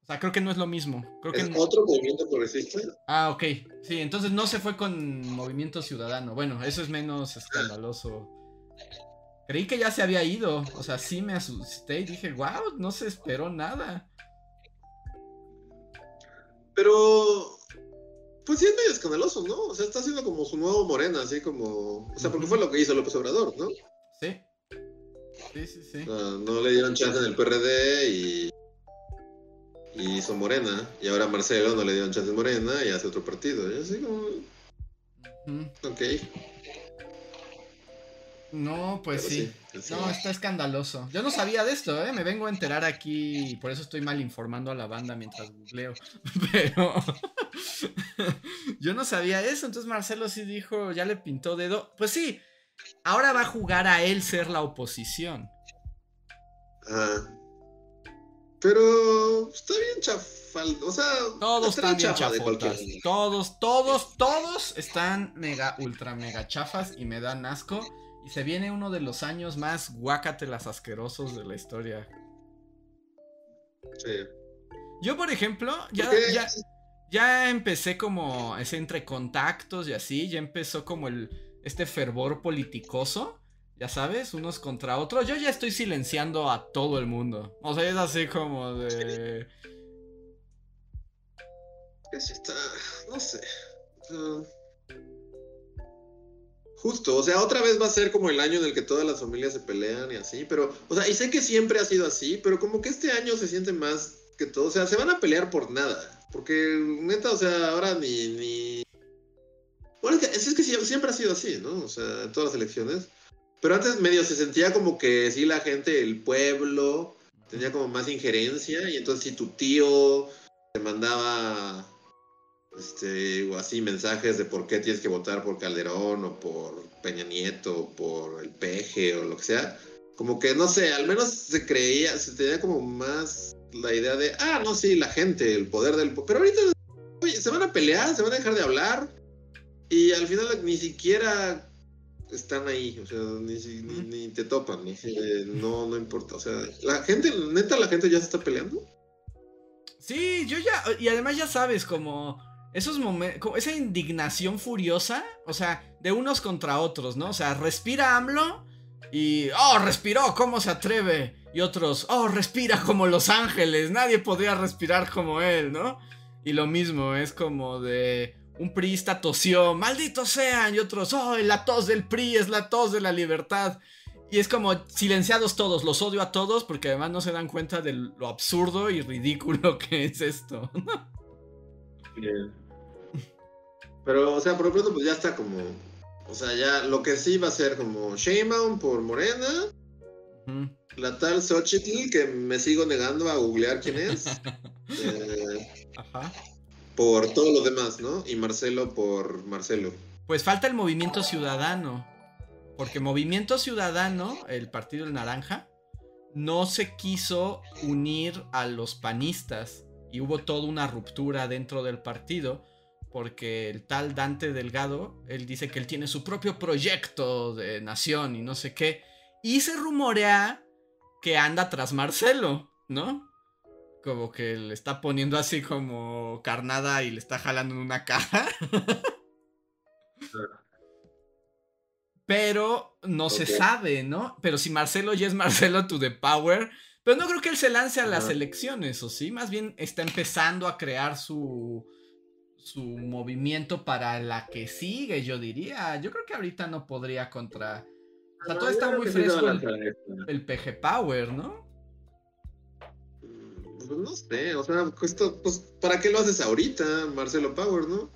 Speaker 1: O sea, creo que no es lo mismo. Creo
Speaker 2: ¿Es
Speaker 1: que
Speaker 2: otro movimiento progresista?
Speaker 1: Ah, ok. Sí, entonces no se fue con Movimiento Ciudadano. Bueno, eso es menos escandaloso. Creí que ya se había ido. O sea, sí me asusté y dije, wow, no se esperó nada.
Speaker 2: Pero. Pues sí es medio escandaloso, ¿no? O sea, está haciendo como su nuevo Morena, así como. O sea, porque fue lo que hizo López Obrador, ¿no?
Speaker 1: Sí. Sí, sí, sí.
Speaker 2: no le dieron chance en el PRD y. Y hizo Morena. Y ahora Marcelo no le dieron chance en Morena y hace otro partido. Y así como. Ok.
Speaker 1: No, pues sí. No, está escandaloso. Yo no sabía de esto, ¿eh? Me vengo a enterar aquí y por eso estoy mal informando a la banda mientras googleo. Pero yo no sabía eso, entonces Marcelo sí dijo, ya le pintó dedo. Pues sí, ahora va a jugar a él ser la oposición.
Speaker 2: Ah. Pero está bien chafal, o sea,
Speaker 1: todos están bien chafotas. Todos, todos, todos están mega, ultra, mega chafas y me dan asco. Y se viene uno de los años más guácatelas asquerosos de la historia.
Speaker 2: Sí.
Speaker 1: Yo, por ejemplo, ya, ya, ya, empecé como ese entre contactos y así, ya empezó como el este fervor politicoso, ya sabes, unos contra otros. Yo ya estoy silenciando a todo el mundo. O sea, es así como de.
Speaker 2: Sí. Está, no sé. Justo, o sea, otra vez va a ser como el año en el que todas las familias se pelean y así, pero, o sea, y sé que siempre ha sido así, pero como que este año se siente más que todo, o sea, se van a pelear por nada, porque neta, o sea, ahora ni, ni... Bueno, es que, es que siempre ha sido así, ¿no? O sea, en todas las elecciones, pero antes medio se sentía como que sí la gente, el pueblo, tenía como más injerencia, y entonces si tu tío te mandaba este, o así mensajes de por qué tienes que votar por Calderón o por Peña Nieto o por el Peje o lo que sea, como que no sé, al menos se creía, se tenía como más la idea de, ah, no, sí, la gente, el poder del... Pero ahorita, oye, se van a pelear, se van a dejar de hablar y al final ni siquiera están ahí, o sea, ni, ni, te topan, ni, no, no importa, o sea, la gente, neta, la gente ya se está peleando.
Speaker 1: Sí, yo ya, y además ya sabes, como esos momentos, esa indignación furiosa, o sea, de unos contra otros, ¿no? O sea, respira AMLO y, oh, respiró, ¿cómo se atreve? Y otros, oh, respira como Los Ángeles, nadie podría respirar como él, ¿no? Y lo mismo, es como de un priista tosió, malditos sean, y otros, oh, la tos del PRI es la tos de la libertad. Y es como silenciados todos, los odio a todos porque además no se dan cuenta de lo absurdo y ridículo que es esto.
Speaker 2: Pero, o sea, por lo pronto, pues ya está como. O sea, ya lo que sí va a ser como Sheinbaum por Morena. La tal Xochitl, que me sigo negando a googlear quién es. Eh, Ajá. Por todo lo demás, ¿no? Y Marcelo por Marcelo.
Speaker 1: Pues falta el movimiento ciudadano. Porque Movimiento Ciudadano, el partido del naranja, no se quiso unir a los panistas. Y hubo toda una ruptura dentro del partido porque el tal Dante Delgado, él dice que él tiene su propio proyecto de nación y no sé qué. Y se rumorea que anda tras Marcelo, ¿no? Como que le está poniendo así como carnada y le está jalando en una caja. Pero no se sabe, ¿no? Pero si Marcelo ya es Marcelo to the power. Pero no creo que él se lance a las elecciones, ¿o sí? Más bien está empezando a crear su, su movimiento para la que sigue, yo diría. Yo creo que ahorita no podría contra. O sea, todo está muy fresco el, PG Power, ¿no?
Speaker 2: Mm, pues no sé, o sea, pues, pues, ¿para qué lo haces ahorita, Marcelo Power, no?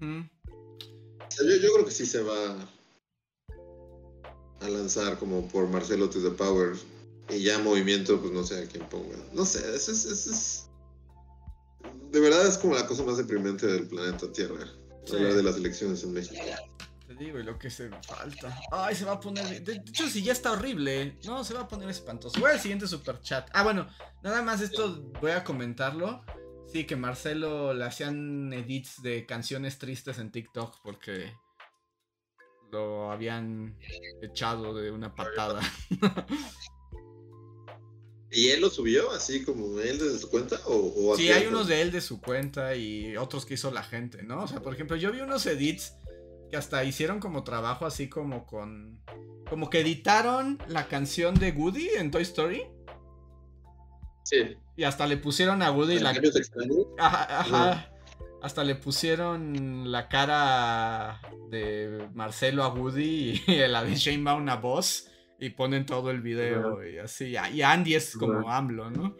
Speaker 2: yo, yo, creo que sí se va a lanzar como por Marcelo to the Power. Y ya movimiento, pues no sé a quién ponga. No sé, eso es, eso es de verdad es como la cosa más deprimente del planeta Tierra. Hablar de las elecciones en México.
Speaker 1: Te digo, y lo que se falta. Ay, se va a poner. De hecho, si ya está horrible. No, se va a poner espantoso. Voy al siguiente super chat. Ah, bueno, nada más esto voy a comentarlo. Sí, que Marcelo le hacían edits de canciones tristes en TikTok porque lo habían echado de una patada.
Speaker 2: ¿Y él lo subió así como él desde su cuenta? ¿O,
Speaker 1: sí, hay unos de él de su cuenta y otros que hizo la gente, ¿no? O sea, por ejemplo, yo vi unos edits que hasta hicieron como trabajo así como con... Como que editaron la canción de Woody en Toy Story.
Speaker 2: Sí.
Speaker 1: Y hasta le pusieron a Woody la... Ajá, ajá. Hasta le pusieron la cara de Marcelo a Woody y la de Shane Baum a voz. Y ponen todo el video y así. Y Andy es como
Speaker 2: Ajá.
Speaker 1: AMLO, ¿no?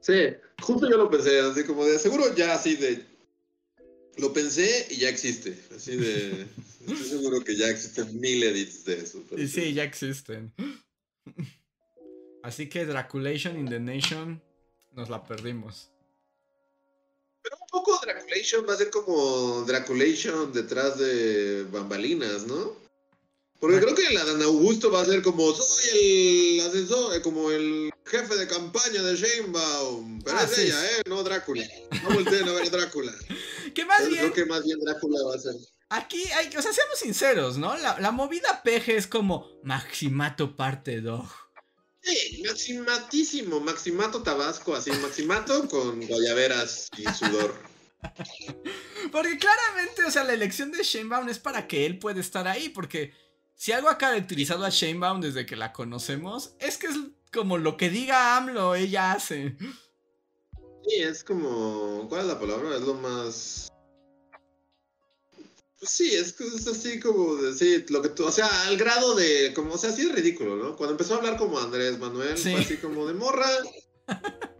Speaker 2: Sí, justo yo lo pensé, así como de seguro ya así de. Lo pensé y ya existe. Así de. Estoy seguro que ya existen mil edits de eso.
Speaker 1: Y sí, ya existen. Así que Draculation in the Nation nos la perdimos.
Speaker 2: Pero un poco Draculation va a ser como Draculation detrás de bambalinas, ¿no? Porque creo que la Dan Augusto va a ser como soy el asesor, eh, como el jefe de campaña de Sheinbaum. Pero
Speaker 1: Ah,
Speaker 2: es
Speaker 1: sí.
Speaker 2: ella, ¿eh? No Drácula. No volteen a ver a Drácula.
Speaker 1: Que más
Speaker 2: Yo
Speaker 1: bien,
Speaker 2: creo que más bien Drácula va a ser.
Speaker 1: aquí hay, o sea, seamos sinceros, ¿no? La, la movida peje es como Maximato parte 2.
Speaker 2: Sí, maximatísimo, maximato tabasco, así, maximato con guayaberas y sudor.
Speaker 1: Porque claramente, o sea, la elección de Shanebaum es para que él pueda estar ahí, porque si algo ha caracterizado a Shanebaum desde que la conocemos, es que es como lo que diga AMLO, ella hace.
Speaker 2: Sí, es como, ¿cuál es la palabra? Es lo más... Pues sí, es, es así como de, sí, lo que tú, o sea, al grado de, como, o sea, sí es ridículo, ¿no? Cuando empezó a hablar como Andrés Manuel,
Speaker 1: Sí.
Speaker 2: fue así como de morra.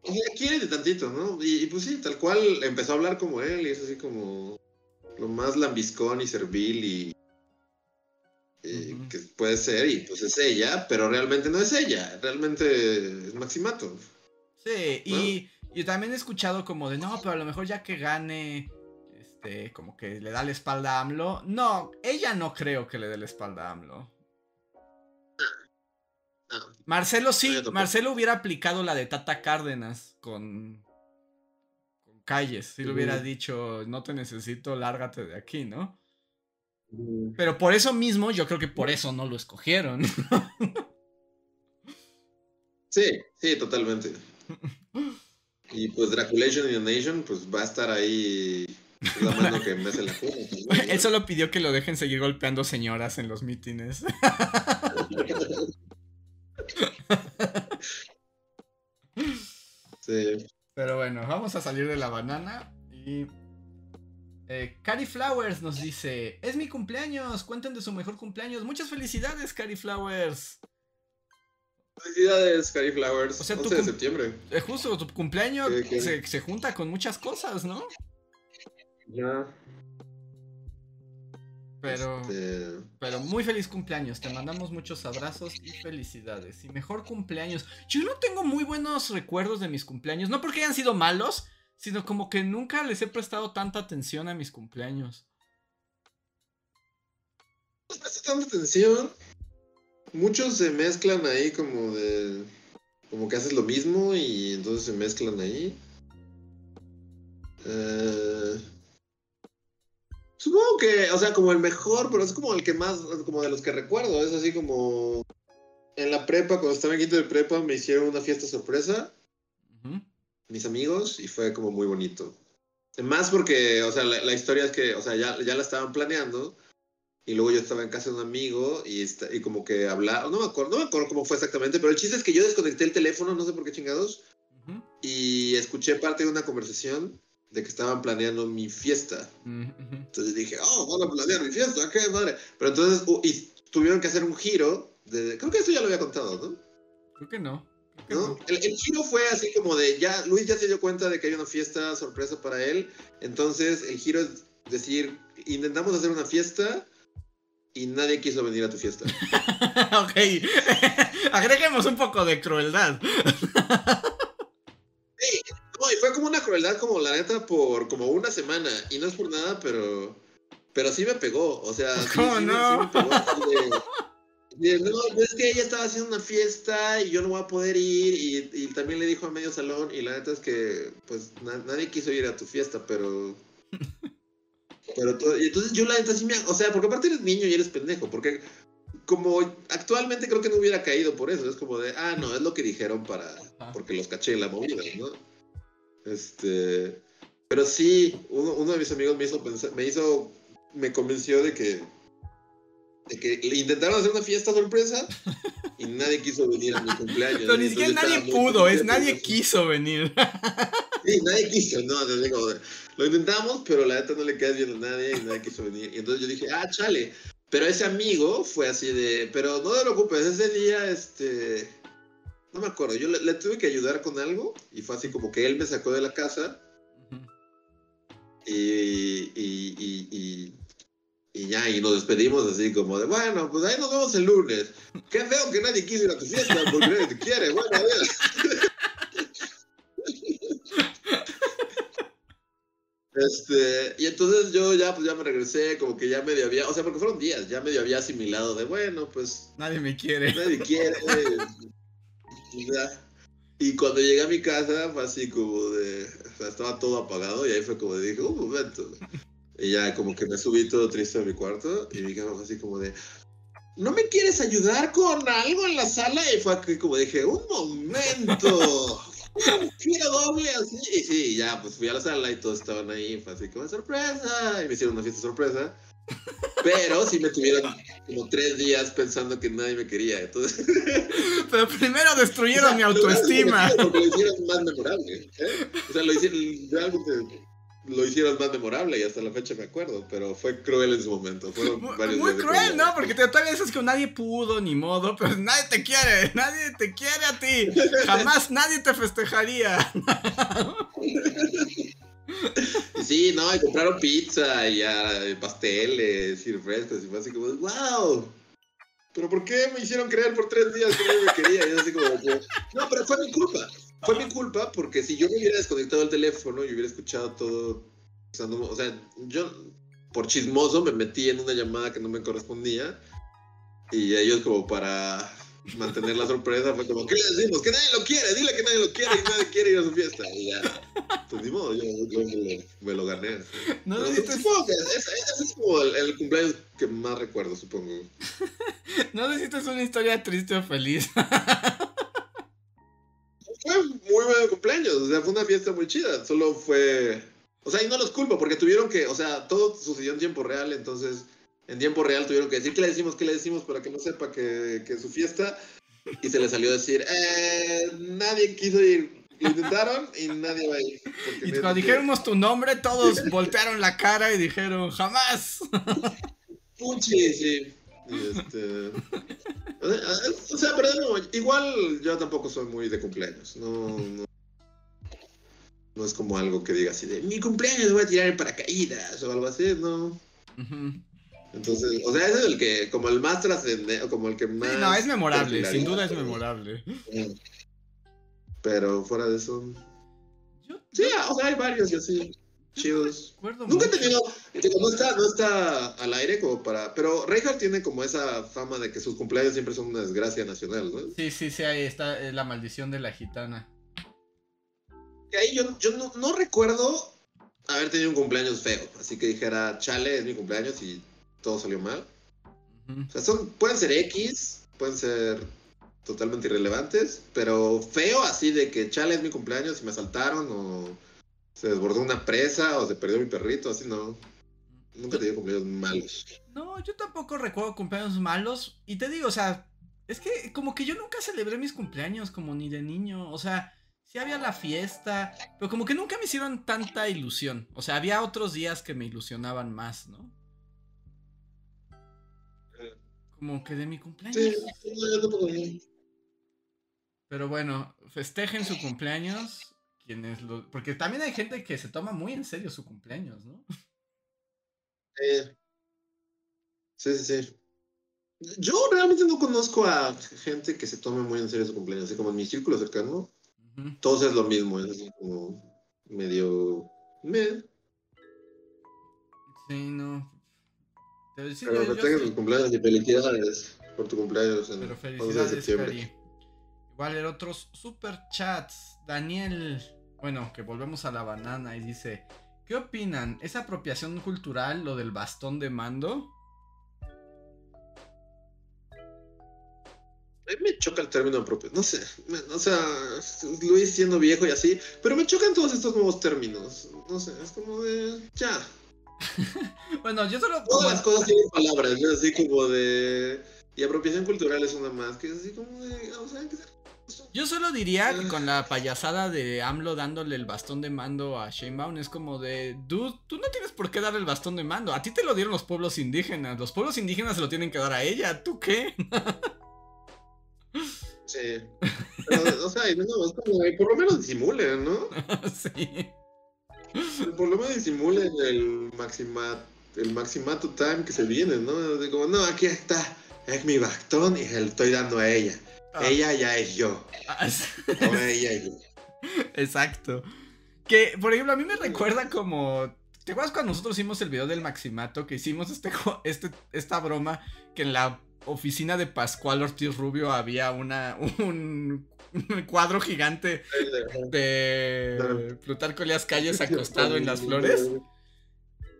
Speaker 2: O sea, quiere de tantito, ¿no? Y, y pues sí, tal cual empezó a hablar como él y es así como lo más lambiscón y servil y,
Speaker 1: Ujú.
Speaker 2: que puede ser y pues es ella, pero realmente no es ella, realmente es Maximato.
Speaker 1: Sí, y, y también he escuchado como de, no, pero a lo mejor ya que gane, este, como que le da la espalda a AMLO. No, ella no creo que le dé la espalda a AMLO.
Speaker 2: Ah,
Speaker 1: Marcelo sí,
Speaker 2: No, yo.
Speaker 1: Marcelo hubiera aplicado la de Tata Cárdenas con, con calles. Si le hubiera dicho, no te necesito, lárgate de aquí, ¿no?
Speaker 2: Mm.
Speaker 1: Pero por eso mismo, yo creo que por eso no lo escogieron.
Speaker 2: Sí, sí, totalmente. Y pues Draculation the Nation, pues va a estar ahí la mano que mece la cuna. también, ¿no?
Speaker 1: Él solo pidió que lo dejen seguir golpeando señoras en los mítines.
Speaker 2: Sí.
Speaker 1: Pero bueno, vamos a salir de la banana y... Eh, Cari Flowers nos dice, es mi cumpleaños, cuenten de su mejor cumpleaños. Muchas felicidades, Cari Flowers.
Speaker 2: Felicidades, Cari Flowers.
Speaker 1: O sea,
Speaker 2: 11
Speaker 1: tu
Speaker 2: de septiembre.
Speaker 1: Eh, justo, tu cumpleaños
Speaker 2: ¿Qué- qué?
Speaker 1: se, se junta con muchas cosas, ¿no?
Speaker 2: Ya.
Speaker 1: Pero,
Speaker 2: Este,
Speaker 1: pero muy feliz cumpleaños. Te mandamos muchos abrazos y felicidades. Y mejor cumpleaños. Yo no tengo muy buenos recuerdos de mis cumpleaños. No porque hayan sido malos, sino como que nunca les he prestado tanta atención a mis cumpleaños.
Speaker 2: No presta tanta atención. Muchos se mezclan ahí como de. Como que haces lo mismo y entonces se mezclan ahí. Eh, supongo que, o sea, como el mejor, pero es como el que más, como de los que recuerdo. Es así como. En la prepa, cuando estaba en quinto de prepa, me hicieron una fiesta sorpresa.
Speaker 1: Ujú.
Speaker 2: Mis amigos y fue como muy bonito. Más porque, o sea, la, la historia es que, o sea, ya, ya la estaban planeando y luego yo estaba en casa de un amigo y, esta- y como que hablaba, no me acuerdo, no me acuerdo cómo fue exactamente, pero el chiste es que yo desconecté el teléfono, no sé por qué chingados,
Speaker 1: Ujú.
Speaker 2: y escuché parte de una conversación de que estaban planeando mi fiesta.
Speaker 1: Mm, ujú.
Speaker 2: Entonces dije, oh, van a planear mi fiesta, qué madre. Pero entonces, uh, y tuvieron que hacer un giro, de, creo que esto ya lo había contado, ¿no?
Speaker 1: Creo que no.
Speaker 2: ¿No? El, el giro fue así como de ya, Luis ya se dio cuenta de que hay una fiesta sorpresa para él, entonces el giro es decir, intentamos hacer una fiesta y nadie quiso venir a tu fiesta.
Speaker 1: ok. Agreguemos un poco de crueldad.
Speaker 2: No, y fue como una crueldad como la neta por como una semana, y no es por nada, pero pero sí me pegó, o sea, sí,
Speaker 1: ¿Cómo
Speaker 2: sí
Speaker 1: no?
Speaker 2: sí me pegó así de- de, no, pues es que ella estaba haciendo una fiesta y yo no voy a poder ir y, y también le dijo a medio salón y la neta es que pues na- nadie quiso ir a tu fiesta, pero pero todo- y entonces yo la neta sí me, o sea, porque aparte eres niño y eres pendejo, porque como actualmente creo que no hubiera caído por eso, es como de, ah, no, es lo que dijeron para porque los caché en la movida, ¿no? Este Pero sí, uno, uno de mis amigos me hizo pensar, me hizo, me convenció de que, de que le intentaron hacer una fiesta sorpresa y nadie quiso venir a mi cumpleaños.
Speaker 1: Pero ni siquiera nadie pudo, es nadie quiso venir.
Speaker 2: Sí, nadie quiso, no, te digo, lo intentamos, pero la neta no le quedas bien a nadie y nadie quiso venir. Y entonces yo dije, ah, chale. Pero ese amigo fue así de, pero no te preocupes, ese día, este, no me acuerdo, yo le, le tuve que ayudar con algo y fue así como que él me sacó de la casa y, y, y, y, y ya, y nos despedimos así como de, bueno, pues ahí nos vemos el lunes. Qué feo que nadie quiso ir a tu fiesta porque nadie te quiere, bueno, a ver. Este, y entonces yo ya, pues ya me regresé, como que ya medio había, o sea, porque fueron días, ya medio había asimilado de, bueno, pues
Speaker 1: Nadie me quiere.
Speaker 2: nadie quiere. y cuando llegué a mi casa fue así como de, o sea, estaba todo apagado y ahí fue como de, dije, un momento. Y ya como que me subí todo triste a mi cuarto y mi fue así como de, ¿no me quieres ayudar con algo en la sala? Y fue aquí como dije, un momento. Quiero doble así. Y sí, ya, pues fui a la sala y todos estaban ahí. Fue así como sorpresa. Y me hicieron una fiesta sorpresa. Pero sí me tuvieron como tres días pensando que nadie me quería. Entonces,
Speaker 1: Pero primero destruyeron mi
Speaker 2: lo
Speaker 1: autoestima.
Speaker 2: Porque lo hicieron más memorable. ¿eh? O sea, lo hicieron, realmente lo hicieron más memorable y hasta la fecha me acuerdo. Pero fue cruel en su momento. Fueron
Speaker 1: Muy, muy cruel. ¿no? Porque te, todavía dices que nadie pudo, ni modo, pero nadie te quiere, nadie te quiere a ti. Jamás nadie te festejaría.
Speaker 2: Sí, no, y compraron pizza y ah, pasteles y refrescos. Y fue así como, wow. ¿Pero por qué me hicieron creer por tres días que nadie me quería? Y yo así como, no, pero fue mi culpa. Fue mi culpa porque si yo me hubiera desconectado el teléfono y hubiera escuchado todo, o sea, no- o sea, yo por chismoso me metí en una llamada que no me correspondía y ellos como para mantener la sorpresa fue como, ¿qué le decimos? Que nadie lo quiere, dile que nadie lo quiere y nadie quiere ir a su fiesta. Y ya, pues ni modo, yo, yo me, lo, me lo gané.
Speaker 1: No
Speaker 2: ese, ese es como el, el cumpleaños que más recuerdo, supongo.
Speaker 1: no necesitas una historia triste o feliz.
Speaker 2: o sea, fue una fiesta muy chida. Solo fue. O sea, y no los culpo, porque tuvieron que. O sea, todo sucedió en tiempo real, entonces. En tiempo real tuvieron que decir qué le decimos, qué le decimos para que no sepa que, que es su fiesta. Y se le salió a decir, eh, nadie quiso ir. Lo intentaron y nadie va a ir.
Speaker 1: Y cuando dijéramos tu nombre, todos voltearon la cara y dijeron, jamás.
Speaker 2: Puchi, sí. Este. O sea, pero igual yo tampoco soy muy de cumpleaños. No, no. No es como algo que diga así de mi cumpleaños voy a tirar en paracaídas o algo así, no. Entonces, o sea, ese es el que, como el más trascendente, o como el que más.
Speaker 1: Sí, no, es memorable, sin duda es memorable.
Speaker 2: Pero fuera de eso.
Speaker 1: Yo
Speaker 2: Sí, o sea, hay varios y así. Chidos. Nunca he tenido, no está, no está al aire como para, pero Reinhardt tiene como esa fama de que sus cumpleaños siempre son una desgracia nacional, ¿no?
Speaker 1: Sí, sí, sí, ahí está eh, la maldición de la gitana.
Speaker 2: Que ahí yo, yo no, no recuerdo haber tenido un cumpleaños feo, así que dijera, chale, es mi cumpleaños y todo salió mal. O sea, son, pueden ser X, pueden ser totalmente irrelevantes, pero feo así de que chale es mi cumpleaños y me asaltaron o se desbordó una presa o se perdió mi perrito, así no. Nunca he tenido cumpleaños malos.
Speaker 1: No, yo tampoco recuerdo cumpleaños malos. Y te digo, o sea, es que como que yo nunca celebré mis cumpleaños como ni de niño. O sea, sí había la fiesta, pero como que nunca me hicieron tanta ilusión. O sea, había otros días que me ilusionaban más, ¿no? Como que de mi cumpleaños.
Speaker 2: Sí.
Speaker 1: Pero bueno, festejen su cumpleaños. Quienes lo... Porque también hay gente que se toma muy en serio su cumpleaños, ¿no?
Speaker 2: Eh, sí, sí, sí. Yo realmente no conozco a gente que se tome muy en serio su cumpleaños, así como en mi círculo cercano. Todos es lo mismo, es así como medio... meh.
Speaker 1: Sí, no. Pero sí,
Speaker 2: Pero
Speaker 1: yo- yo sí-
Speaker 2: sus cumpleaños y felicidades por tu cumpleaños en
Speaker 1: Pero
Speaker 2: 11 de
Speaker 1: felicidades,
Speaker 2: septiembre.
Speaker 1: Cari. Igual en otros super chats. Daniel, bueno, que volvemos a la banana y dice: ¿Qué opinan? ¿Es apropiación cultural lo del bastón de mando?
Speaker 2: A mí me choca el término propio. No sé. o sea, Luis siendo viejo y así. Pero me chocan todos estos nuevos términos. No sé, es como de. Ya.
Speaker 1: Bueno, yo solo.
Speaker 2: Todas las cosas tienen palabras, ¿no? Así como de. Y apropiación cultural es una más. Que es así como de. O sea, hay que ser.
Speaker 1: Yo solo diría que con la payasada de AMLO dándole el bastón de mando a Sheinbaum es como de, dude, tú no tienes por qué darle el bastón de mando. A ti te lo dieron los pueblos indígenas. Los pueblos indígenas se lo tienen que dar a ella. ¿Tú qué?
Speaker 2: Sí. Pero, o sea, por lo menos disimulen, ¿no?
Speaker 1: sí.
Speaker 2: Por lo menos disimulen el maxima, el maximato time que se viene, ¿no? De como, no, aquí está, es mi bastón y se lo estoy dando a ella.
Speaker 1: Ah,
Speaker 2: Ella ya es yo.
Speaker 1: ah,
Speaker 2: O ella es yo.
Speaker 1: Exacto. Que, por ejemplo, a mí me recuerda como. ¿Te acuerdas cuando nosotros hicimos el video del Maximato? Que hicimos este, este, esta broma que en la oficina de Pascual Ortiz Rubio había una, un, un cuadro gigante de Plutarco Elias Calles acostado en las flores.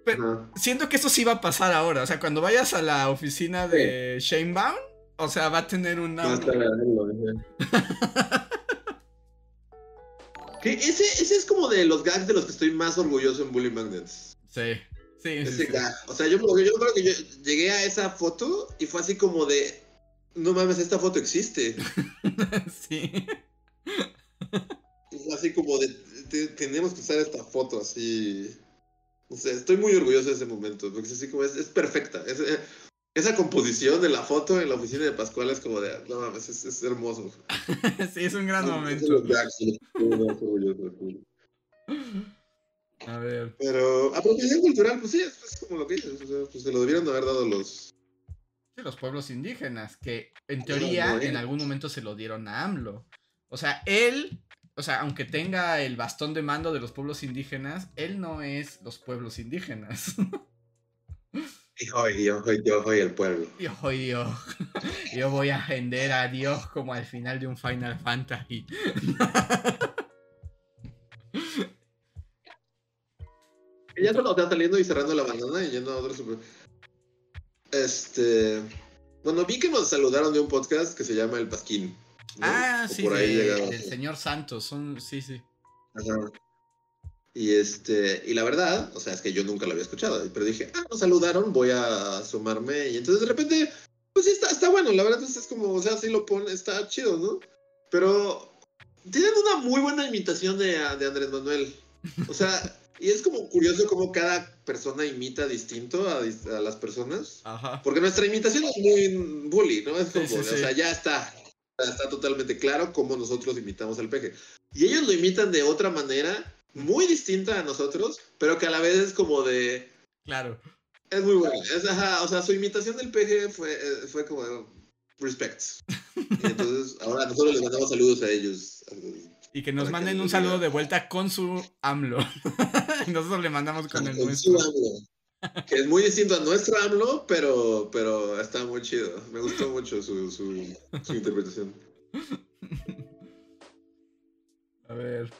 Speaker 1: Pero siento que eso sí va a pasar ahora. O sea, cuando vayas a la oficina de Shanebaum, o sea, va a tener una.
Speaker 2: Ese, ese es como de los gags de los que estoy más orgulloso en Bully Magnets.
Speaker 1: Sí, sí, sí. Sí.
Speaker 2: O sea, yo, yo creo que yo llegué a esa foto y fue así como de. No mames, esta foto existe.
Speaker 1: sí.
Speaker 2: Fue así como de. te- tenemos que usar esta foto así. No sé, estoy muy orgulloso de ese momento. Porque es así como es, es perfecta. Es, eh, esa composición de la foto en la oficina de Pascual es como de. No mames, es, es hermoso.
Speaker 1: sí, es un gran
Speaker 2: Esos
Speaker 1: momento.
Speaker 2: son
Speaker 1: A ver.
Speaker 2: Pero apropiación cultural, pues sí, es, es como lo que dices. O sea, pues se lo debieron de haber dado los.
Speaker 1: Sí, los pueblos indígenas, que en teoría
Speaker 2: no,
Speaker 1: en algún momento se lo dieron a AMLO. O sea, él, o sea, aunque tenga el bastón de mando de los pueblos indígenas, él no es los pueblos indígenas.
Speaker 2: Yo, soy- yo soy el pueblo.
Speaker 1: yo, yo, yo voy a vender a Dios como al final de un Final Fantasy.
Speaker 2: ya solo está saliendo y cerrando la bandana y yendo a otro super. Este. Bueno, vi que nos saludaron de un podcast que se llama El Pasquín. ¿no?
Speaker 1: Ah,
Speaker 2: O
Speaker 1: sí,
Speaker 2: por ahí
Speaker 1: de- del señor Santos, son, sí, sí.
Speaker 2: Ajá. Y este, y la verdad, o sea, es que yo nunca lo había escuchado, pero dije, ah, nos saludaron, voy a sumarme, y entonces de repente, pues sí, está, está bueno, la verdad es, es como, o sea, sí lo pone, está chido, ¿no? Pero tienen una muy buena imitación de, de Andrés Manuel, o sea, y es como curioso cómo cada persona imita distinto a, a las personas,
Speaker 1: Ajá.
Speaker 2: porque nuestra imitación es muy bully, ¿no? Es como,
Speaker 1: Sí, sí,
Speaker 2: o
Speaker 1: sí.
Speaker 2: sea, ya está, está totalmente claro cómo nosotros imitamos al peje. Y ellos lo imitan de otra manera, muy distinta a nosotros, pero que a la vez es como de...
Speaker 1: Claro.
Speaker 2: Es muy buena. Es, ajá, o sea, su imitación del peje fue, eh, fue como... Respect. Y entonces, ahora nosotros les mandamos saludos a ellos.
Speaker 1: Y que nos
Speaker 2: que
Speaker 1: manden
Speaker 2: nos
Speaker 1: un saludo de vuelta con su AMLO. y nosotros le mandamos con el nuestro.
Speaker 2: Que es muy distinto a nuestro AMLO, pero, pero está muy chido. Me gustó mucho su, su, su interpretación.
Speaker 1: A ver.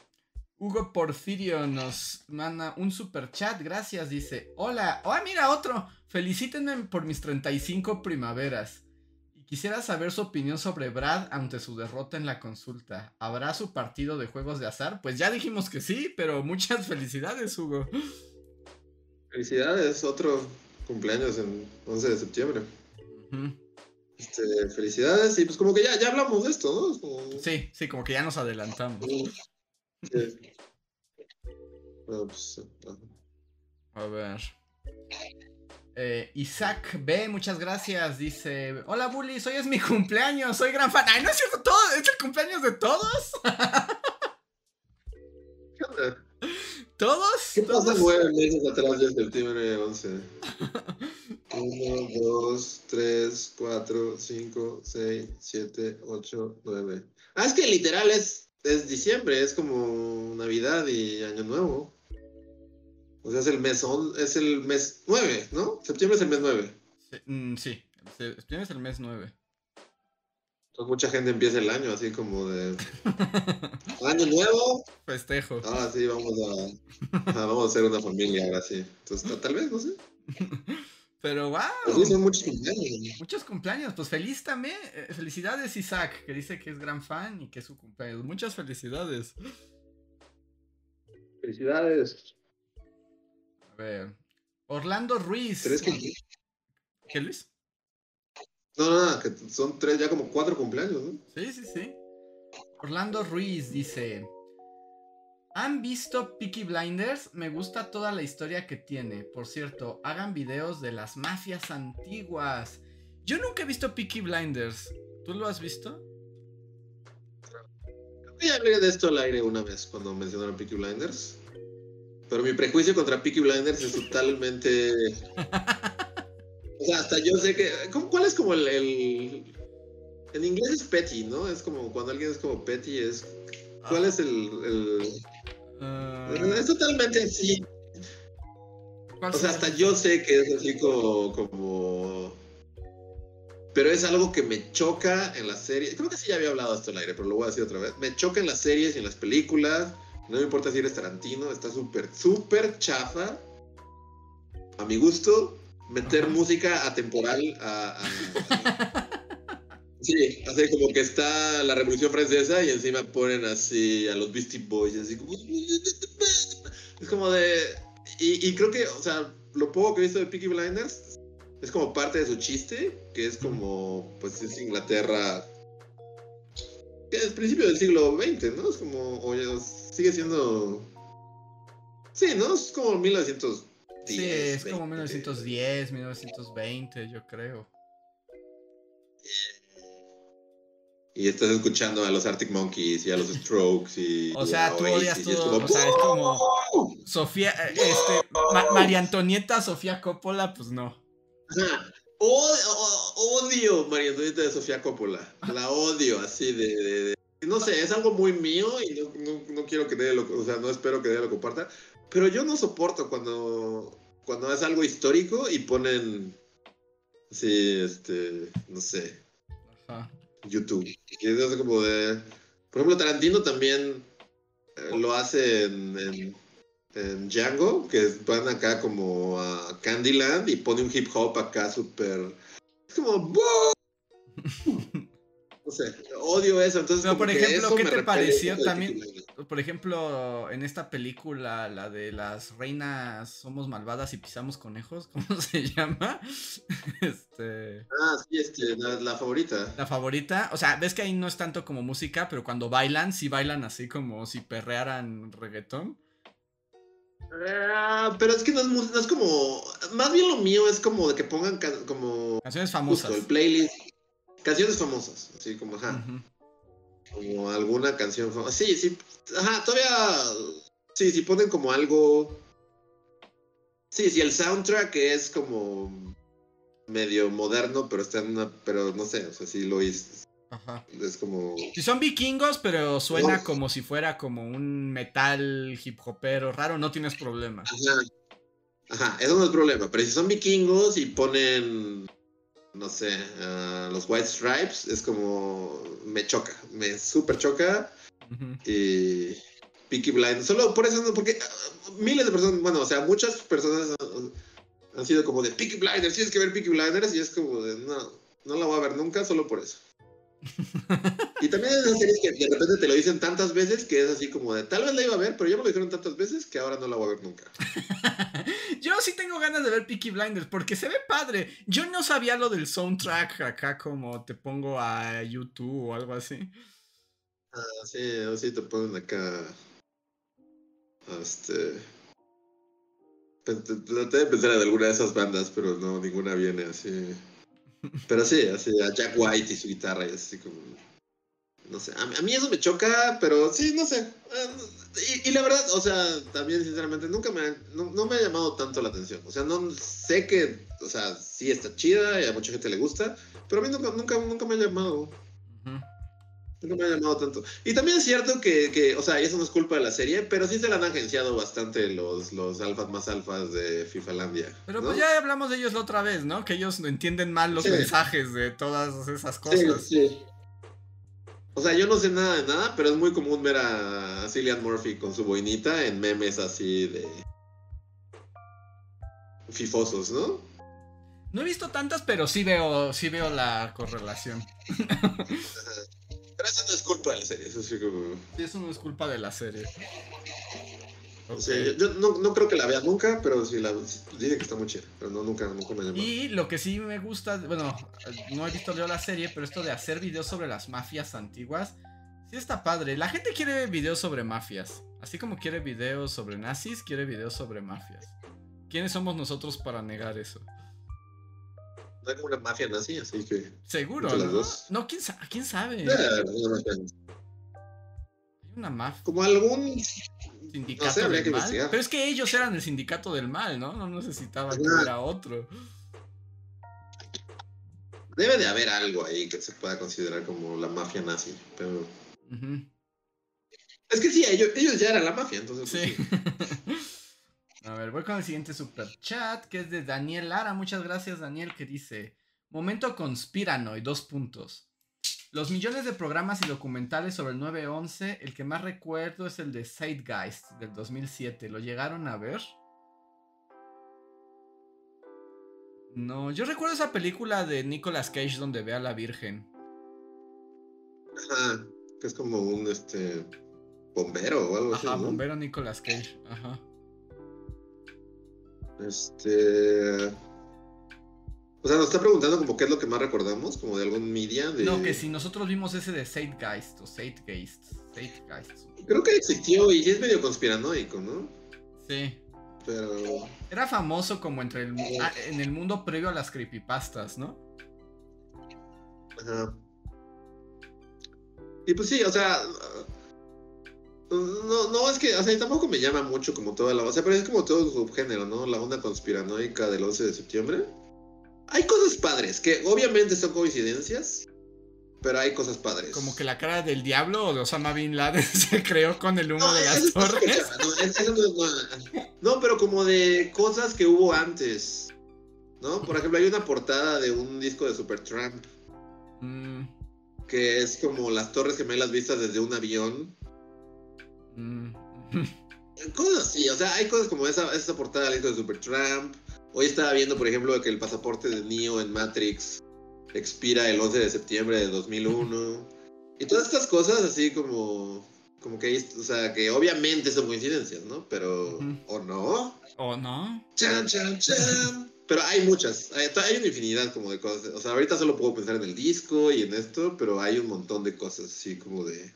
Speaker 1: Hugo Porfirio nos manda un super chat, gracias, dice. Hola, oh, mira otro. Felicítenme por mis 35 primaveras. Quisiera saber su opinión sobre Brad ante su derrota en la consulta. ¿Habrá su partido de juegos de azar? Pues ya dijimos que sí, pero muchas felicidades, Hugo.
Speaker 2: Felicidades, otro cumpleaños en 11 de septiembre. Este, felicidades, y pues como que ya, ya hablamos de esto, ¿no? Es como-
Speaker 1: Sí, sí, como que ya nos adelantamos.
Speaker 2: Sí. Bueno, pues.
Speaker 1: A ver. Eh, Isaac B, muchas gracias. Dice: Hola Bullies, hoy es mi cumpleaños, soy gran fan. Ay, no es cierto, todo, es el cumpleaños de todos.
Speaker 2: ¿Qué onda?
Speaker 1: ¿Todos?
Speaker 2: ¿Qué pasa nueve meses atrás de septiembre 11? 1, 2, 3, 4, 5, 6, 7, 8, 9. Ah, es que literal es, es diciembre, es como Navidad y Año Nuevo. O sea, es el mes, on- es el mes 9, ¿no? Septiembre es el mes 9.
Speaker 1: Sí, mm, sí, septiembre es el mes 9.
Speaker 2: Entonces mucha gente empieza el año así como de... Año Nuevo,
Speaker 1: Festejo.
Speaker 2: ahora sí vamos a, ah, vamos a ser una familia, ahora sí. Entonces, tal vez, no sé.
Speaker 1: Pero wow.
Speaker 2: Pues sí, son muchos cumpleaños.
Speaker 1: Muchos cumpleaños. Pues feliz también. eh, Felicidades, Isaac, que dice que es gran fan y que es su cumpleaños. Muchas felicidades.
Speaker 2: Felicidades.
Speaker 1: Orlando Ruiz.
Speaker 2: Tres cumpleaños.
Speaker 1: ¿Qué, Luis?
Speaker 2: No, no, no, que son tres, ya como cuatro cumpleaños, ¿no?
Speaker 1: Sí, sí, sí. Orlando Ruiz dice: ¿Han visto Peaky Blinders? Me gusta toda la historia que tiene. Por cierto, hagan videos de las mafias antiguas. Yo nunca he visto Peaky Blinders. ¿Tú lo has visto?
Speaker 2: Ya hablé de esto al aire una vez cuando mencionaron Peaky Blinders. Pero mi prejuicio contra Peaky Blinders es totalmente. O sea, hasta yo sé que. ¿cómo- ¿Cuál es como el, el- En inglés es petty, ¿no? Es como cuando alguien es como petty, es. ¿Cuál es el. el-
Speaker 1: Ah,
Speaker 2: Es totalmente así.
Speaker 1: ¿cuál
Speaker 2: O sea, hasta yo sé que es así como, como- Pero es algo que me choca en las series. Creo que sí ya había hablado esto al aire, pero lo voy a decir otra vez. Me choca en las series y en las películas. No me importa si eres Tarantino, está súper, súper chafa. A mi gusto, meter
Speaker 1: Ajá.
Speaker 2: música atemporal a... a- a- Sí, así como que está la Revolución Francesa y encima ponen así a los Beastie Boys, así como... Es como de... Y, y creo que, o sea, lo poco que he visto de Peaky Blinders es como parte de su chiste, que es como, pues es Inglaterra, que es principio del siglo XX, ¿no? Es como, oye, sigue siendo... Sí, ¿no? Es como 1910.
Speaker 1: Sí, es como
Speaker 2: 20.
Speaker 1: 1910, 1920, yo creo.
Speaker 2: Y estás escuchando a los Arctic Monkeys y a los Strokes y...
Speaker 1: O sea, tú odias todo,
Speaker 2: como,
Speaker 1: o sea, es como-. Sofía, eh, este, Ma- María Antonieta, Sofía Coppola, pues no.
Speaker 2: Ajá. O- o- odio María Antonieta de Sofía Coppola. La odio así de, de- de- No sé, es algo muy mío y no, no- no quiero que nadie lo... O sea, no espero que nadie lo comparta. Pero yo no soporto cuando... Cuando es algo histórico y ponen... Sí, este... No sé.
Speaker 1: Ajá.
Speaker 2: YouTube. Que es como de... Por ejemplo, Tarantino también eh, lo hace en, en, en Django, que van acá como a Candyland y pone un hip hop acá súper... Es como... No sé, odio eso. Entonces,
Speaker 1: Pero, por ejemplo, ¿qué te pareció también? Por ejemplo, en esta película, la de las reinas somos malvadas y pisamos conejos, ¿cómo se llama? Este,
Speaker 2: Ah, sí, este, la, la favorita.
Speaker 1: la favorita, o sea, ves que ahí no es tanto como música, pero cuando bailan, sí bailan así como si perrearan reggaetón.
Speaker 2: Ah, pero es que no es, no es como... Más bien lo mío es como de que pongan como...
Speaker 1: Canciones
Speaker 2: Justo,
Speaker 1: famosas.
Speaker 2: el playlist. Canciones famosas, así como, ajá. Como alguna canción famosa. Sí, sí. Ajá, todavía. Sí, sí ponen como algo. Sí, sí, el soundtrack es como medio moderno, pero está en una. Pero no sé, o sea, sí lo es.
Speaker 1: Ajá.
Speaker 2: Es como.
Speaker 1: Si son vikingos, pero suena
Speaker 2: No.
Speaker 1: como si fuera como un metal hip hopero raro, no tienes problema.
Speaker 2: Ajá. Ajá, eso no es problema. Pero si son vikingos y ponen. No sé, ah, los White Stripes, es como. Me choca. Me súper choca. Y Peaky Blinders. Solo por eso, no, porque ah, miles de personas, bueno, o sea, muchas personas han, han sido como de Peaky Blinders, tienes que ver Peaky Blinders, y es como de, no, no la voy a ver nunca, solo por eso. Y también es esas series que de repente te lo dicen tantas veces que es así como de, tal vez la iba a ver, pero ya me lo dijeron tantas veces que ahora no la voy a ver nunca.
Speaker 1: Yo sí tengo ganas de ver Peaky Blinders porque se ve padre. Yo no sabía lo del soundtrack acá como te pongo a YouTube o algo así.
Speaker 2: Ah, sí, o sí te ponen acá, este... te- Traté de pensar en alguna de esas bandas, pero no, ninguna viene así. Pero sí, así a Jack White y su guitarra y así como... No sé, a, mí- eso me choca, pero sí, no sé. Y, y la verdad, o sea, también sinceramente, nunca me ha, no, no me ha llamado tanto la atención. O sea, no sé que, o sea, sí está chida y a mucha gente le gusta, pero a mí nunca, nunca, nunca me ha llamado. Nunca me ha llamado tanto. Y también es cierto que, que, o sea, eso no es culpa de la serie, pero sí se la han agenciado bastante los, los alfas más alfas de FIFAlandia.
Speaker 1: Pero
Speaker 2: ¿no?
Speaker 1: pues ya hablamos de ellos la otra vez, ¿no? Que ellos entienden mal los
Speaker 2: Sí.
Speaker 1: mensajes de todas esas
Speaker 2: Sí,
Speaker 1: cosas.
Speaker 2: sí. O sea, yo no sé nada de nada, pero es muy común ver a Cillian Murphy con su boinita en memes así de. fifosos, ¿no?
Speaker 1: No he visto tantas, pero sí veo, sí veo la correlación.
Speaker 2: Pero eso no es culpa de la serie, eso sí como...
Speaker 1: Eso no es culpa de la serie.
Speaker 2: Sí, yo no, no creo que la vea nunca, pero sí la dice que está muy chida, pero no, nunca, nunca me llamado.
Speaker 1: Y lo que sí me gusta, bueno, no he visto yo la serie, pero esto de hacer videos sobre las mafias antiguas, sí está padre. La gente quiere videos sobre mafias. Así como quiere videos sobre nazis, quiere videos sobre mafias. ¿Quiénes somos nosotros para negar eso?
Speaker 2: Como una mafia nazi, así que...
Speaker 1: Seguro, ¿no?
Speaker 2: dos.
Speaker 1: No, ¿quién, sa- ¿quién sabe?
Speaker 2: Eh, una mafia-
Speaker 1: Hay una mafia.
Speaker 2: Como algún...
Speaker 1: Sindicato
Speaker 2: No sé,
Speaker 1: del
Speaker 2: que
Speaker 1: mal.
Speaker 2: investigar.
Speaker 1: Pero es que ellos eran el sindicato del mal, ¿no? No necesitaban que hubiera otro.
Speaker 2: Debe de haber algo ahí que se pueda considerar como la mafia nazi, pero... Es que sí, ellos, ellos ya eran la mafia, entonces... pues,
Speaker 1: Sí. A ver, voy con el siguiente super chat, que es de Daniel Lara. Muchas gracias, Daniel, que dice: Momento conspiranoid, dos puntos. Los millones de programas y documentales sobre el 9-11, el que más recuerdo es el de Zeitgeist del 2007. ¿Lo llegaron a ver? No, yo recuerdo esa película de Nicolas Cage donde ve a la Virgen.
Speaker 2: Ajá, que es como un, este... Bombero o algo así,
Speaker 1: Ajá,
Speaker 2: ¿no?
Speaker 1: bombero Nicolas Cage. Ajá.
Speaker 2: Este... O sea, nos está preguntando como qué es lo que más recordamos, como de algún media de...
Speaker 1: No, que si nosotros vimos ese de Zeitgeist o Zeitgeist. Zeitgeist.
Speaker 2: Creo que existió y es medio conspiranoico, ¿no?
Speaker 1: Sí.
Speaker 2: Pero...
Speaker 1: Era famoso como entre el, ah, en el mundo previo a las creepypastas, ¿no?
Speaker 2: Ajá. Y pues sí, o sea... No, no, es que, o sea, tampoco me llama mucho como toda la... O sea, pero es como todo un subgénero, ¿no? La onda conspiranoica del 11 de septiembre. Hay cosas padres, que obviamente son coincidencias, pero hay cosas padres.
Speaker 1: Como que la cara del diablo o de Osama Bin Laden se creó con el humo
Speaker 2: No,
Speaker 1: de las torres.
Speaker 2: chafa, no, es- eso no es nada. No, pero como de cosas que hubo antes. ¿No? Por ejemplo, hay una portada de un disco de Supertramp
Speaker 1: Mm,
Speaker 2: que es como las torres gemelas vistas desde un avión.
Speaker 1: Mm.
Speaker 2: Cosas así, o sea, hay cosas como esa, esa portada disco de Supertramp. Hoy estaba viendo, por ejemplo, que el pasaporte de Neo en Matrix expira el 11 de septiembre de 2001. Y todas estas cosas así como... Como que, hay- o sea, que obviamente son coincidencias, ¿no? Pero... ¿O no?
Speaker 1: ¿O no?
Speaker 2: Chan, chan, chan. Pero hay muchas, hay, hay una infinidad como de cosas. O sea, ahorita solo puedo pensar en el disco y en esto, pero hay un montón de cosas así como de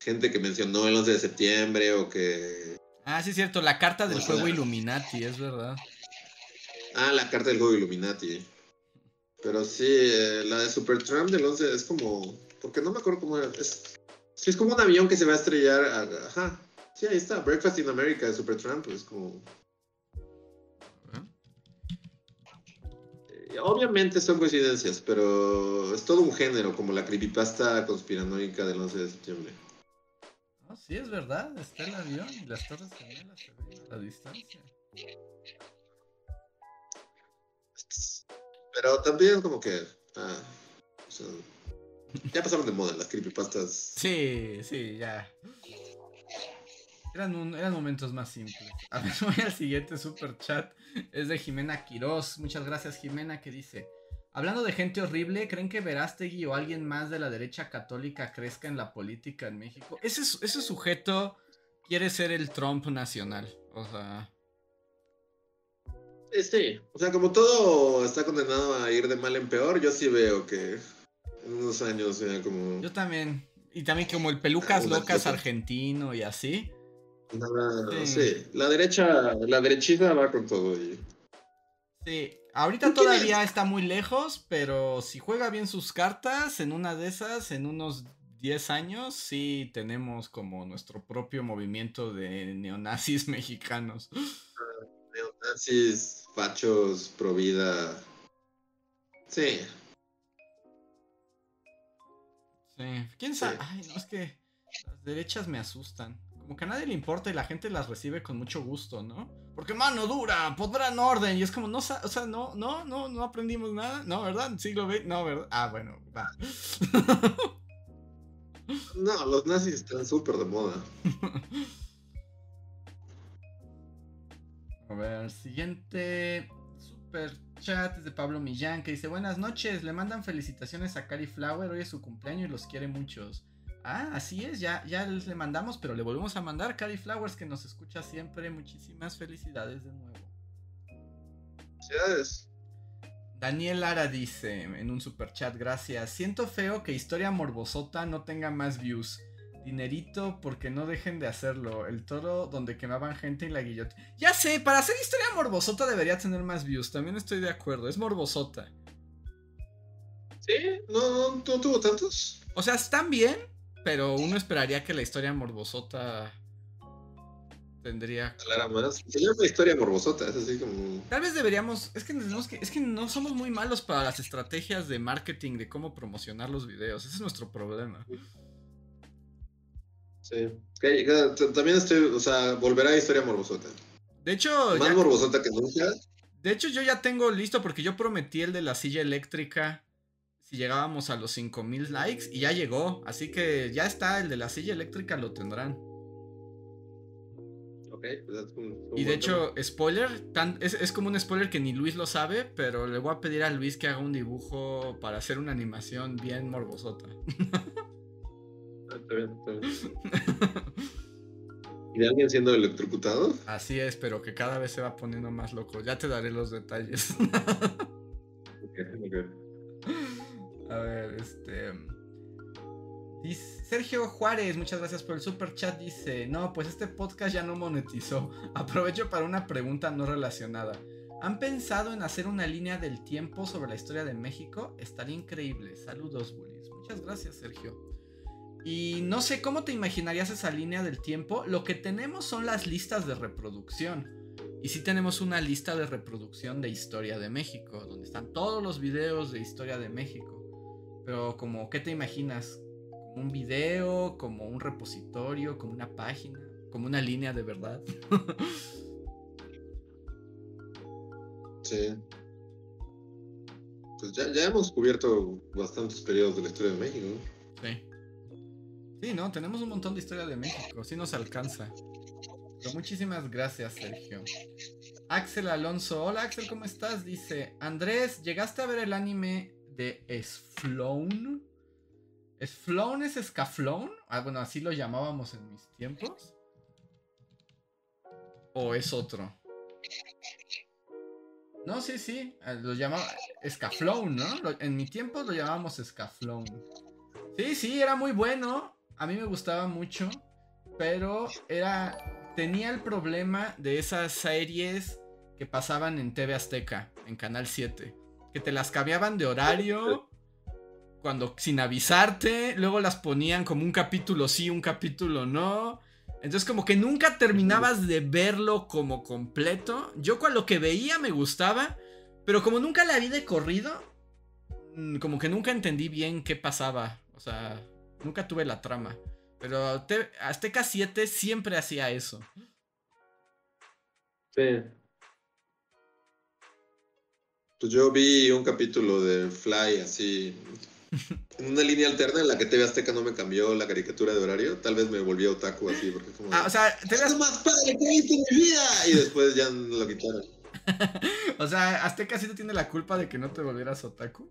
Speaker 2: gente que mencionó el 11 de septiembre o que...
Speaker 1: Ah, sí es cierto, la carta del juego Illuminati, es verdad.
Speaker 2: Ah, la carta del juego Illuminati. Pero sí, eh, la de Supertramp del 11 es como... Porque no me acuerdo cómo era. Es, sí, es como un avión que se va a estrellar. a- ajá. Sí, ahí está. Breakfast in America de Supertramp. Es como... Eh, Obviamente son coincidencias, pero es todo un género, como la creepypasta conspiranoica del 11 de septiembre.
Speaker 1: Sí, es verdad, está el avión y las torres gemelas se ven a la distancia.
Speaker 2: Pero también como que... ah, o sea, ya pasaron de moda las creepypastas.
Speaker 1: Sí, sí, ya. Eran, un- eran momentos más simples. A ver, voy al siguiente super chat. Es de Jimena Quiroz. Muchas gracias, Jimena, que dice: Hablando de gente horrible, ¿creen que Verástegui o alguien más de la derecha católica crezca en la política en México? Ese, su- ese sujeto quiere ser el Trump nacional. O sea.
Speaker 2: Sí, o sea, como todo está condenado a ir de mal en peor, yo sí veo que en unos años sea como...
Speaker 1: Yo también. Y también como el Pelucas Locas
Speaker 2: cosa.
Speaker 1: argentino y así.
Speaker 2: Nada,
Speaker 1: Sí.
Speaker 2: sí. la derecha, la derechita va con todo y...
Speaker 1: Sí, ahorita
Speaker 2: ¿Tú quién
Speaker 1: todavía está muy lejos, pero si juega bien sus cartas, en una de esas, en unos 10 años, sí tenemos como nuestro propio movimiento de neonazis mexicanos.
Speaker 2: Neonazis, fachos, pro vida. Sí,
Speaker 1: Sí, quién sabe. Ay, no, es que las derechas me asustan. Como que a nadie le importa y la gente las recibe con mucho gusto, ¿no? Porque mano dura, pondrán orden. Y es como, no, o sea, no, no, no, no aprendimos nada. No, ¿verdad? Siglo XX, no, ¿verdad? Ah, bueno, va.
Speaker 2: no, los nazis están súper de moda.
Speaker 1: A ver, siguiente super chat de Pablo Millán que dice: Buenas noches, le mandan felicitaciones a Cari Flower, hoy es su cumpleaños y los quiere muchos. Ah, así es, ya, ya le mandamos, pero le volvemos a mandar Cari Flowers que nos escucha siempre. Muchísimas felicidades de nuevo.
Speaker 2: Felicidades.
Speaker 1: Daniel Lara dice en un super chat, gracias. Siento feo que Historia Morbosota no tenga más views. Dinerito porque no dejen de hacerlo. El toro donde quemaban gente en la guillotina. Ya sé, para hacer Historia Morbosota debería tener más views. También estoy de acuerdo. Es Morbosota.
Speaker 2: Sí, no, no, no tuvo tantos.
Speaker 1: O sea, están bien, pero uno esperaría que la historia Morbosota tendría.
Speaker 2: Clara más. Se llama historia morbosota, es así como.
Speaker 1: Tal vez deberíamos. Es que, tenemos que, es que no somos muy malos para las estrategias de marketing de cómo promocionar los videos. Ese es nuestro problema.
Speaker 2: Sí. Okay, también estoy. O sea, volverá a historia morbosota.
Speaker 1: De hecho.
Speaker 2: Más morbosota que nunca.
Speaker 1: De hecho, yo ya tengo listo porque yo prometí el de la silla eléctrica. Si llegábamos a los 5000 likes y ya llegó. Así que ya está, el de la silla eléctrica lo tendrán.
Speaker 2: Pues,
Speaker 1: y de hecho, spoiler, es, como un spoiler que ni Luis lo sabe, pero le voy a pedir a Luis que haga un dibujo para hacer una animación bien morbosota.
Speaker 2: Ah, está bien, está bien. ¿Y de alguien siendo electrocutado?
Speaker 1: Así es, pero que cada vez se va poniendo más loco. Ya te daré los detalles. A ver, este. Sergio Juárez, muchas gracias por el super chat. Dice: No, pues este podcast ya no monetizó. Aprovecho para una pregunta no relacionada. ¿Han pensado en hacer una línea del tiempo sobre la historia de México? Estaría increíble. Saludos, bullies. Muchas gracias, Sergio. Y no sé cómo te imaginarías esa línea del tiempo. Lo que tenemos son las listas de reproducción. Y sí tenemos una lista de reproducción de historia de México, donde están todos los videos de historia de México. Pero como, ¿qué te imaginas? un video, como un repositorio, como una página, como una línea de verdad.
Speaker 2: sí. Pues ya, hemos cubierto bastantes periodos de la historia de México.
Speaker 1: Sí. Sí, no, tenemos un montón de historia de México, sí nos alcanza. Pero muchísimas gracias, Sergio. Axel Alonso, hola Axel, ¿cómo estás? Dice, Andrés, ¿llegaste a ver el anime de Sflown? ¿Es Flown es Scaflown? Ah, bueno, así lo llamábamos en mis tiempos. ¿O es otro? No, sí, sí. Eh, lo llamaba Scaflown, ¿no? en mi tiempo lo llamábamos Scaflown. Sí, sí, era muy bueno. A mí me gustaba mucho. Pero era. Tenía el problema de esas series que pasaban en TV Azteca, en Canal 7. Que te las cambiaban de horario cuando sin avisarte, luego las ponían como un capítulo sí, un capítulo no. Entonces como que nunca terminabas de verlo como completo. Yo con lo que veía me gustaba, pero como nunca la vi de corrido, mm, como que nunca entendí bien qué pasaba. O sea, nunca tuve la trama. Pero Azteca 7 siempre hacía eso.
Speaker 2: Sí. Pues yo vi un capítulo de Fly así en una línea alterna en la que TV Azteca no me cambió la caricatura de horario, tal vez me volví otaku así, porque como...
Speaker 1: Ah, o sea,
Speaker 2: TV... ¡Es lo más padre que he visto en mi vida! Y después ya lo quitaron.
Speaker 1: o sea, Azteca sí te tiene la culpa de que no te volvieras otaku.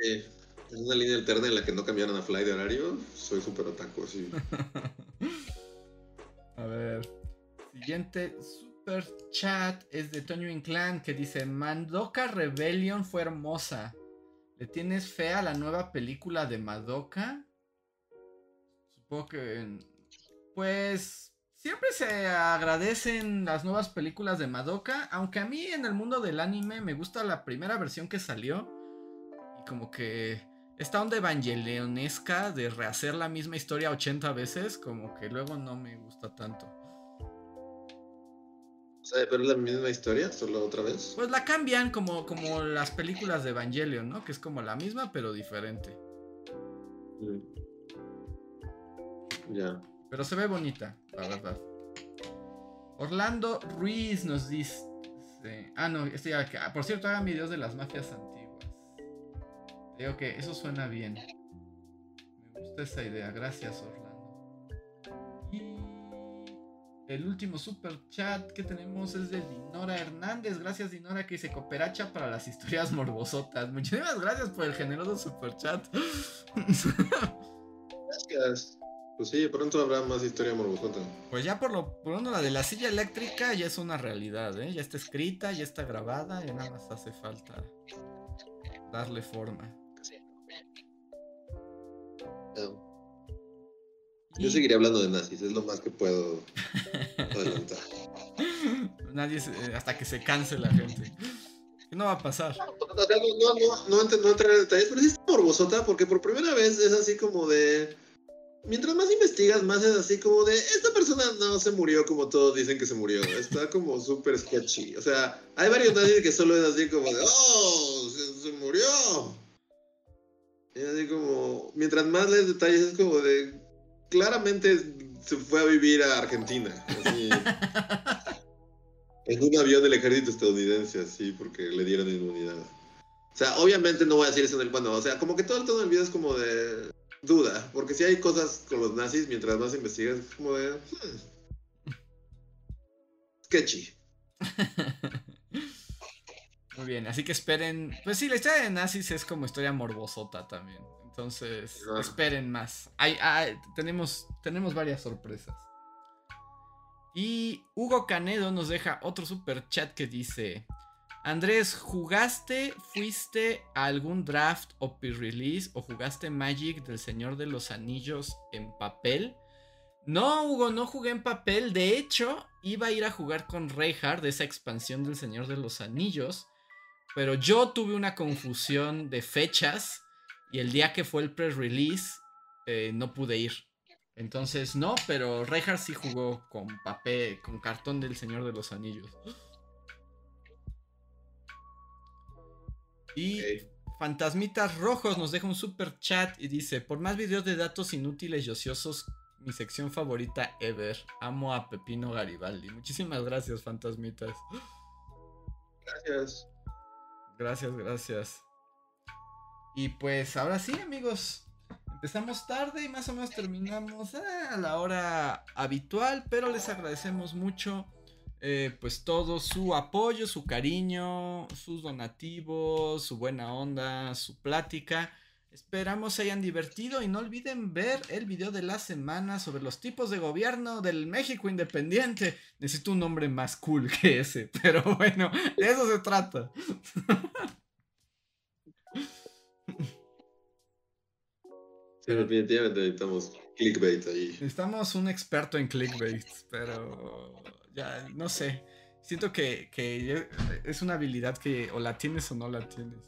Speaker 2: Sí, en una línea alterna en la que no cambiaron a Fly de horario, soy súper otaku, así.
Speaker 1: a ver, siguiente chat es de Toño Inclán que dice, Mandoka Rebellion fue hermosa. ¿Le tienes fe a la nueva película de Madoka? Supongo que... Pues... Siempre se agradecen las nuevas películas de Madoka, aunque a mí en el mundo del anime me gusta la primera versión que salió. Y como que esta onda evangeliónesca de rehacer la misma historia 80 veces, como que luego no me gusta tanto
Speaker 2: pero es la misma historia, solo otra vez.
Speaker 1: Pues la cambian como, como las películas de Evangelion, ¿no? Que es como la misma, pero diferente.
Speaker 2: Mm. Ya.
Speaker 1: Pero se ve bonita, la verdad. Orlando Ruiz nos dice. Ah, no, este ya, ah, por cierto, hagan videos de las mafias antiguas. Digo que eso suena bien. Me gusta esa idea. Gracias, Orlando. El último super chat que tenemos es de Dinora Hernández. Gracias, Dinora, que dice cooperacha para las historias morbosotas. Muchísimas gracias por el generoso super chat.
Speaker 2: Gracias. Pues sí, pronto habrá más historia morbosota.
Speaker 1: Pues ya por lo pronto la de la silla eléctrica ya es una realidad, ¿eh? Ya está escrita, ya está grabada, ya nada más hace falta darle forma.
Speaker 2: Yo seguiré hablando de nazis, es lo más que puedo adelantar.
Speaker 1: Nadie hasta que se canse la gente. no va a pasar?
Speaker 2: No, no, no, no, entrar en detalles, pero sí está morbosota porque por primera vez es así como de mientras más investigas, más es así como de, esta persona no se murió como todos dicen que se murió. Está como súper sketchy. O sea, hay varios nazis que solo es así como de, oh, se, murió. Y así como, mientras más lees detalles es como de, claramente se fue a vivir a Argentina. Así, en un avión del ejército estadounidense, así, porque le dieron inmunidad. O sea, obviamente no voy a decir eso en el cuando, o sea, como que todo el tono del video es como de duda, porque si hay cosas con los nazis, mientras más investigas, es como de... Hmm, sketchy.
Speaker 1: Muy bien, así que esperen. Pues sí, la historia de nazis es como historia morbosota también. Entonces, esperen más. Hay, tenemos, tenemos varias sorpresas. Y Hugo Canedo nos deja otro super chat que dice: Andrés, ¿jugaste, fuiste a algún draft o pre-release o jugaste Magic del Señor de los Anillos en papel? No, Hugo, no jugué en papel. De hecho, iba a ir a jugar con Reinhardt de esa expansión del Señor de los Anillos. Pero yo tuve una confusión de fechas y el día que fue el pre-release eh, no pude ir. Entonces, no, pero Reinhardt sí jugó con papel, con cartón del Señor de los Anillos. Y Fantasmitas Rojos nos deja un super chat y dice: Por más videos de datos inútiles y ociosos, mi sección favorita ever. Amo a Pepino Garibaldi. Muchísimas gracias, Fantasmitas.
Speaker 2: Gracias.
Speaker 1: Gracias, gracias. Y pues ahora sí, amigos. Empezamos tarde y más o menos terminamos a la hora habitual, pero les agradecemos mucho eh, pues todo su apoyo, su cariño, sus donativos, su buena onda, su plática. Esperamos se hayan divertido y no olviden ver el video de la semana sobre los tipos de gobierno del México independiente. Necesito un nombre más cool que ese, pero bueno, de eso se trata.
Speaker 2: Sí, definitivamente necesitamos clickbait ahí.
Speaker 1: Necesitamos un experto en clickbait, pero no sé. Siento que, es una habilidad que o la tienes o no la tienes.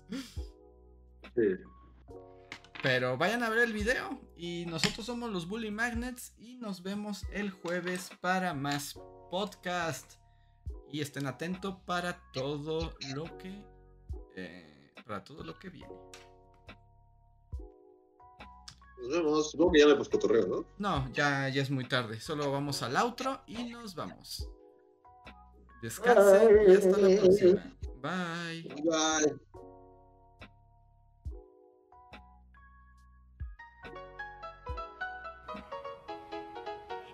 Speaker 1: Pero vayan a ver el video y nosotros somos los Bully Magnets y nos vemos el jueves para más podcast. Y estén atentos para todo lo que eh, para todo lo que viene.
Speaker 2: Nos vemos. Supongo que ya me cotorreo, ¿no?
Speaker 1: No, ya, ya es muy tarde. Solo vamos al outro y nos vamos. Descansen y hasta la próxima. Bye.
Speaker 2: Bye.